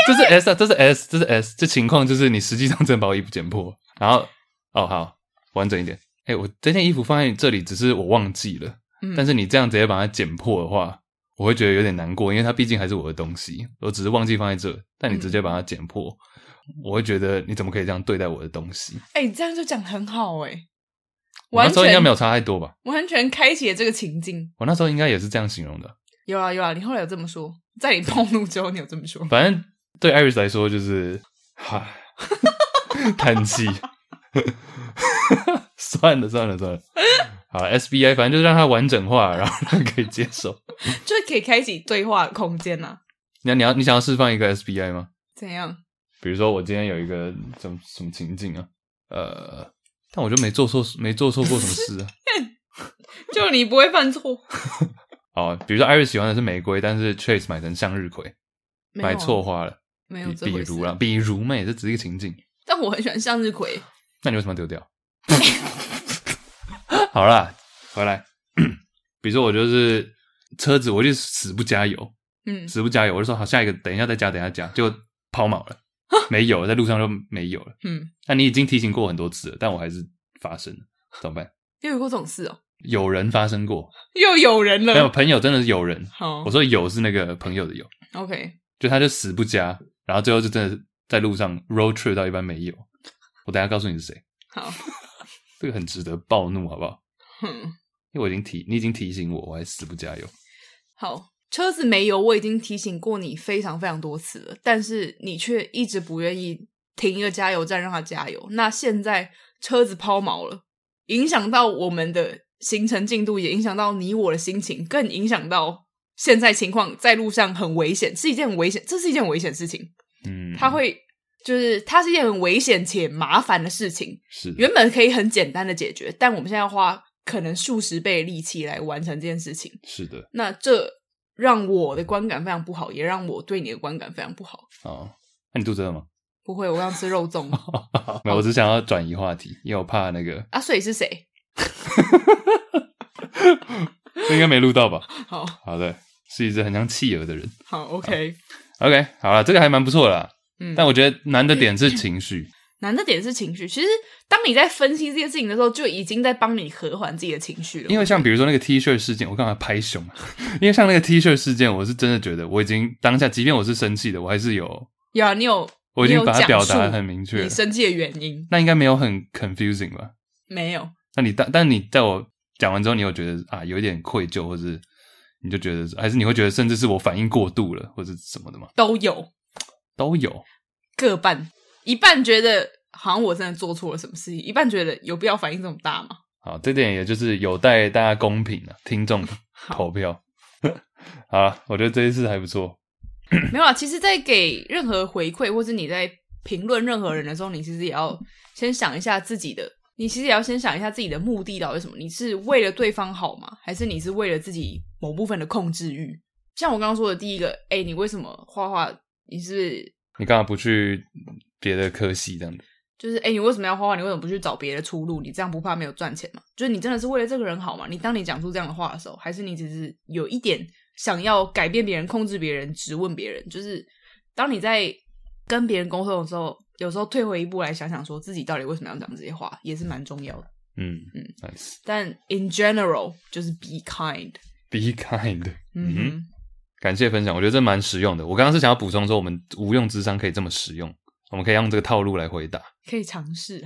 这是 S 啊，这是 S，这是 S，这情况就是你实际上真的把我衣服剪破，然后哦好，完整一点，哎，我这件衣服放在你这里，只是我忘记了，嗯，但是你这样直接把它剪破的话，我会觉得有点难过，因为它毕竟还是我的东西，我只是忘记放在这，但你直接把它剪破，嗯，我会觉得你怎么可以这样对待我的东西？哎，这样就讲很好哎，我那时候应该没有差太多吧？完全开启了这个情境，我那时候应该也是这样形容的，有啊有啊，你后来有这么说，在你暴怒之后，你有这么说，反正。对 Iris 来说，就是哈，叹气。算了算了算了，好，SBI 反正就是让它完整化，然后让可以接受，就是可以开启对话空间呐、啊。你要你要你想要释放一个 SBI 吗？怎样？比如说我今天有一个什么什么情境啊？呃，但我就没做错没做错过什么事啊。就你不会犯错。哦，比如说 Iris 喜欢的是玫瑰，但是 Chase 买成向日葵，买错花了。没有这比，比如啦，比如嘛，这只是一个情景。但我很喜欢向日葵。那你为什么丢掉？好啦，回来。比如说我就是车子，我就死不加油，嗯，死不加油，我就说好，下一个等一下再加，等一下加，就抛锚了。没有，在路上就没有了。嗯，那你已经提醒过很多次了，但我还是发生了，怎么办？又有过这种事哦？有人发生过，又有人了。没有朋友，真的是有人。好，我说有是那个朋友的有。OK，就他就死不加，然后最后就真的在路上 road trip 到一半没有。我等下告诉你是谁。好，这个很值得暴怒，好不好？哼，因为我已经提，你已经提醒我，我还死不加油。好，车子没油，我已经提醒过你非常非常多次了，但是你却一直不愿意停一个加油站让它加油。那现在车子抛锚了，影响到我们的行程进度，也影响到你我的心情，更影响到现在情况，在路上很危险，是一件很危险，这是一件很危险的事情。嗯，他会就是它是一件很危险且麻烦的事情。是，原本可以很简单的解决，但我们现在要花。可能数十倍的力气来完成这件事情，是的。那这让我的观感非常不好，也让我对你的观感非常不好。哦，那你肚子饿吗？不会，我想吃肉粽。没有，我只想要转移话题，因为我怕那个。啊，所以是谁？这应该没录到吧？好好的，是一只很像企鹅的人。好，OK，OK，好，okay, 好了，这个还蛮不错的啦。嗯，但我觉得难的点是情绪。难的点是情绪。其实，当你在分析这些事情的时候，就已经在帮你和缓自己的情绪了。因为像比如说那个 T 恤事件，我干嘛拍胸？因为像那个 T 恤事件，我是真的觉得我已经当下，即便我是生气的，我还是有有啊，你有，我已经把它表达得很明确，你生气的原因。那应该没有很 confusing 吧？没有。那你但但你在我讲完之后，你有觉得啊，有一点愧疚，或者你就觉得，还是你会觉得，甚至是我反应过度了，或者什么的吗？都有，都有，各半，一半觉得。好像我真的做错了什么事情，一半觉得有必要反应这么大吗？好，这点也就是有待大家公平的听众 投票。好，好，我觉得这一次还不错。没有啊，其实，在给任何回馈或是你在评论任何人的时候，你其实也要先想一下自己的，你其实也要先想一下自己的目的到底是什么？你是为了对方好吗？还是你是为了自己某部分的控制欲？像我刚刚说的第一个，哎，你为什么画画？你是，是你干嘛不去别的科系这样子？就是，哎、欸，你为什么要画画？你为什么不去找别的出路？你这样不怕没有赚钱吗？就是你真的是为了这个人好吗？你当你讲出这样的话的时候，还是你只是有一点想要改变别人、控制别人、质问别人？就是当你在跟别人沟通的时候，有时候退回一步来想想，说自己到底为什么要讲这些话，也是蛮重要的。嗯嗯，nice。但 in general，就是 be kind，be kind。嗯哼，感谢分享，我觉得这蛮实用的。我刚刚是想要补充说，我们无用智商可以这么实用。我们可以用这个套路来回答，可以尝试。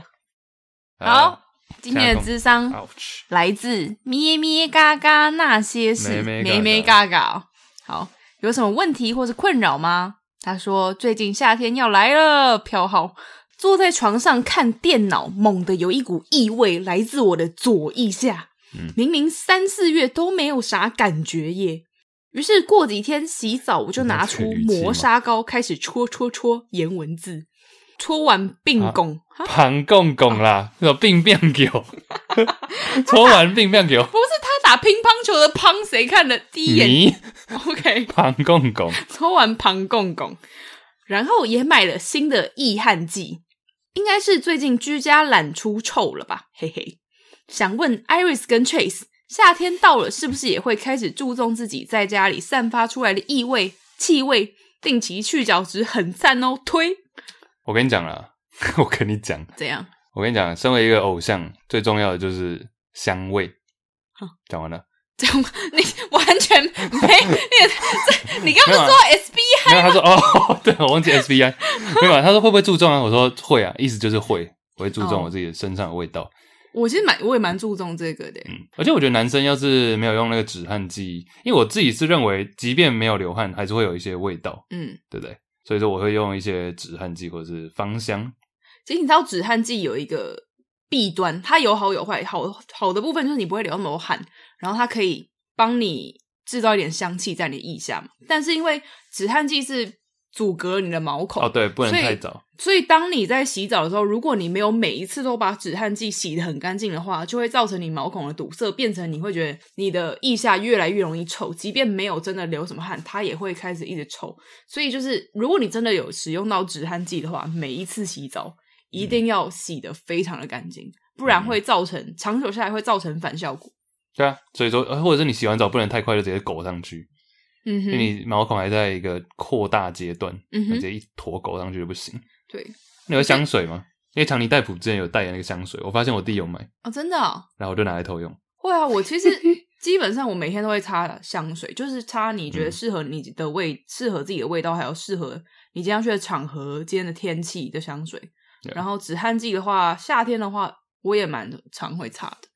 好，今天的智商来自咩咩嘎嘎那些事，咩咩嘎嘎。好，有什么问题或是困扰吗？他说最近夏天要来了，飘号坐在床上看电脑，猛地有一股异味来自我的左腋下。嗯，明明三四月都没有啥感觉耶。于是过几天洗澡，我就拿出磨砂膏开始戳戳戳颜文字。搓完并拱，旁共拱啦，那种病变球，搓完病变球，不是他打乒乓球的乓，谁看的？第一眼？OK，庞公公，搓完庞公公，然后也买了新的易汗剂，应该是最近居家懒出臭了吧？嘿嘿，想问 Iris 跟 Chase，夏天到了，是不是也会开始注重自己在家里散发出来的异味、气味？定期去角质很赞哦，推。我跟你讲啦，我跟你讲，怎样？我跟你讲，身为一个偶像，最重要的就是香味。好，讲完了。这样你完全没你，你刚刚说 SBI，没有，他说哦，对，我忘记 SBI，没有，他说会不会注重啊？我说会啊，意思就是会，我会注重我自己的身上的味道。哦、我其实蛮，我也蛮注重这个的。嗯，而且我觉得男生要是没有用那个止汗剂，因为我自己是认为，即便没有流汗，还是会有一些味道。嗯，对不对？所以说我会用一些止汗剂或者是芳香。其实你知道止汗剂有一个弊端，它有好有坏。好好的部分就是你不会流那么多汗，然后它可以帮你制造一点香气在你的腋下嘛。但是因为止汗剂是。阻隔你的毛孔哦，对，不能太早。所以，所以当你在洗澡的时候，如果你没有每一次都把止汗剂洗得很干净的话，就会造成你毛孔的堵塞，变成你会觉得你的腋下越来越容易臭。即便没有真的流什么汗，它也会开始一直臭。所以，就是如果你真的有使用到止汗剂的话，每一次洗澡一定要洗得非常的干净，嗯、不然会造成长久下来会造成反效果。对啊，所以说，或者是你洗完澡不能太快就直接裹上去。嗯哼，因为你毛孔还在一个扩大阶段，嗯哼，直接一坨狗上去就不行。对，你有香水吗？因为强尼戴普之前有代言那个香水，我发现我弟有买哦，真的、哦，然后我就拿来偷用。会啊，我其实 基本上我每天都会擦香水，就是擦你觉得适合你的味，嗯、适合自己的味道，还有适合你今天去的场合、今天的天气的香水。然后止汗剂的话，夏天的话我也蛮常会擦的。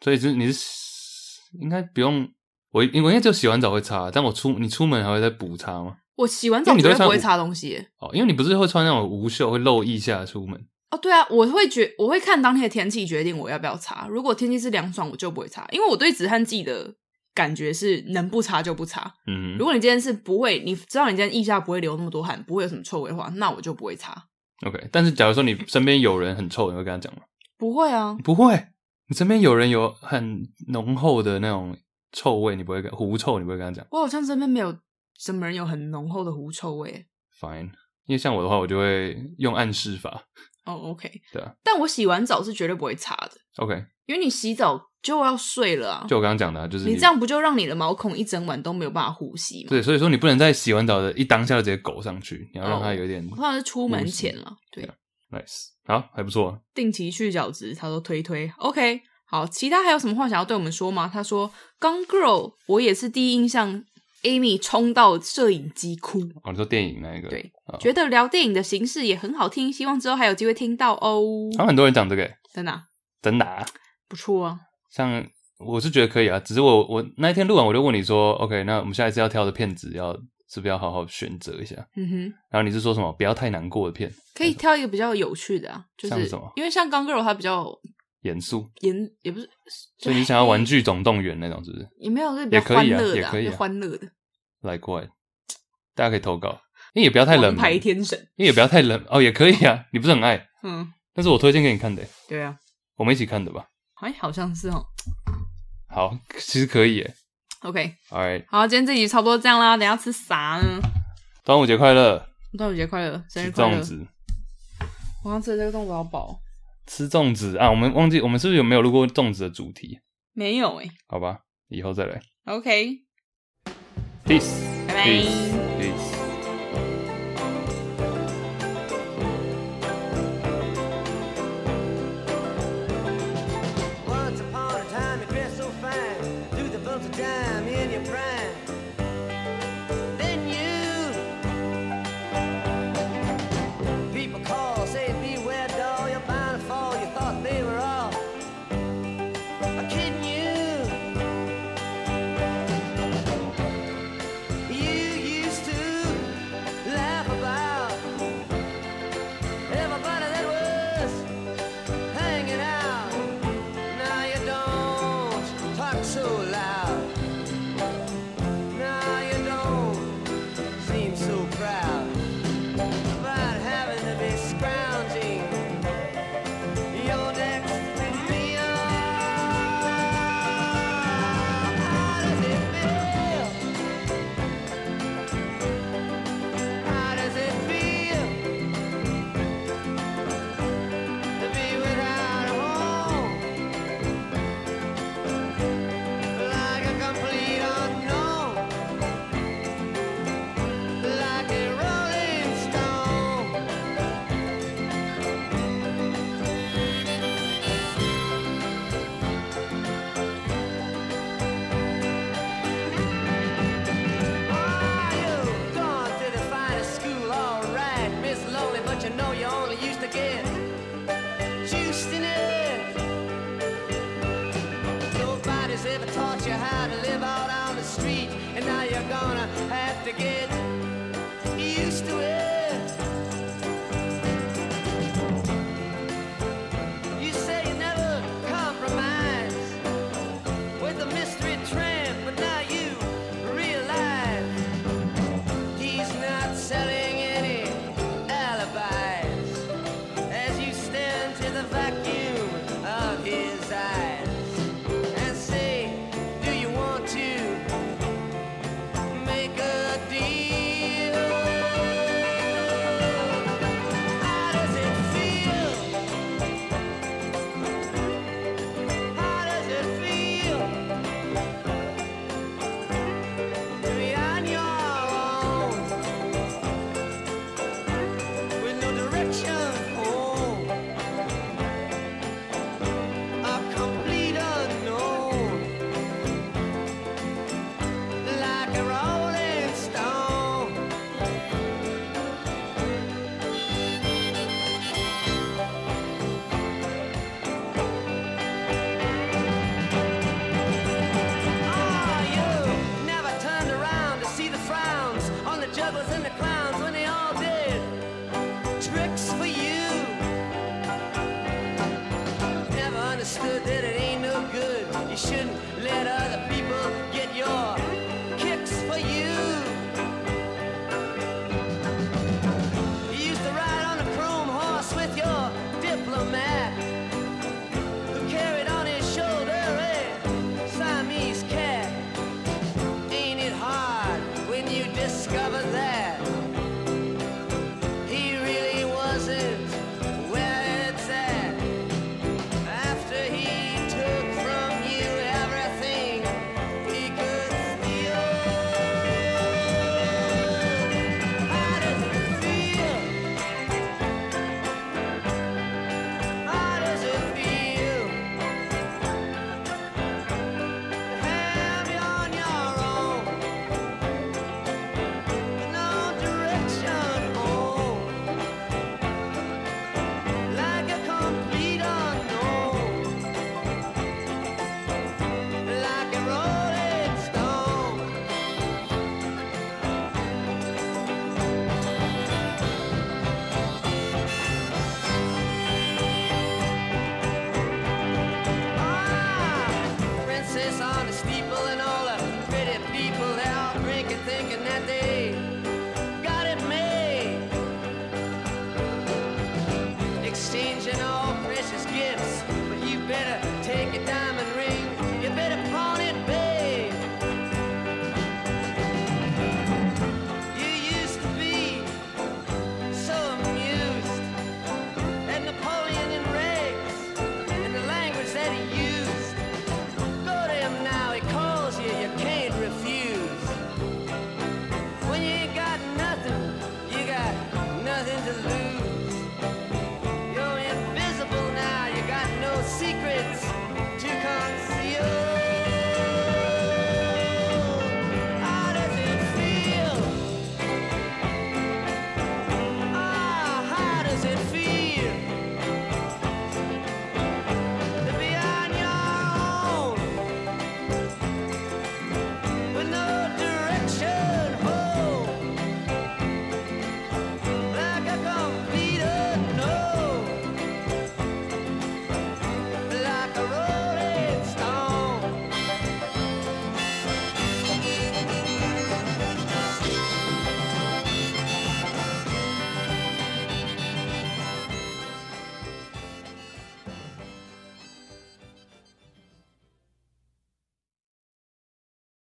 所以就是你是应该不用我，我应该就洗完澡会擦，但我出你出门还会再补擦吗？我洗完澡绝对不会擦东西哦，因为你不是会穿那种无袖会露腋下出门。哦，对啊，我会决我会看当天的天气决定我要不要擦。如果天气是凉爽，我就不会擦，因为我对止汗剂的感觉是能不擦就不擦。嗯，如果你今天是不会，你知道你今天腋下不会流那么多汗，不会有什么臭味的话，那我就不会擦。OK，但是假如说你身边有人很臭，你会跟他讲吗？不会啊，不会。你身边有人有很浓厚的那种臭味，你不会跟狐臭，你不会跟他讲。我好像身边没有什么人有很浓厚的狐臭味。Fine，因为像我的话，我就会用暗示法。哦、oh，OK，对啊，但我洗完澡是绝对不会擦的。OK，因为你洗澡就要睡了啊。就我刚刚讲的、啊，就是你，你这样不就让你的毛孔一整晚都没有办法呼吸吗？对，所以说你不能在洗完澡的一当下就直接狗上去，你要让它有点。我好像是出门前了，对，Nice，好，还不错。定期去角质，他说推推，OK，好，其他还有什么话想要对我们说吗？他说，Gone Girl，我也是第一印象。Amy 冲到摄影机哭哦，你说电影那一个？对，哦、觉得聊电影的形式也很好听，希望之后还有机会听到哦。他们很多人讲这个，真的、啊，真的、啊，不错啊。像我是觉得可以啊，只是我我那一天录完我就问你说，OK，那我们下一次要挑的片子要是不是要好好选择一下？嗯哼。然后你是说什么？不要太难过的片，可以挑一个比较有趣的啊，就是像什么？因为像《Gone Girl》它比较严肃，严也不是，所以你想要《玩具总动员》那种是不是？也没有，是比较欢乐的、啊，也可以、啊，欢乐的。来过来，大家可以投稿，因为也不要太冷门。排天神，因为也不要太冷哦，也可以啊。你不是很爱？嗯，但是我推荐给你看的。对啊，我们一起看的吧？哎，好像是哦。好，其实可以耶。OK，Alright，好，今天这集差不多这样啦。等下吃啥呢？端午节快乐！端午节快乐！生日快乐！粽子。我刚吃的这个粽子好饱。吃粽子啊？我们忘记，我们是不是有没有录过粽子的主题？没有哎。好吧，以后再来。OK。Peace，拜拜。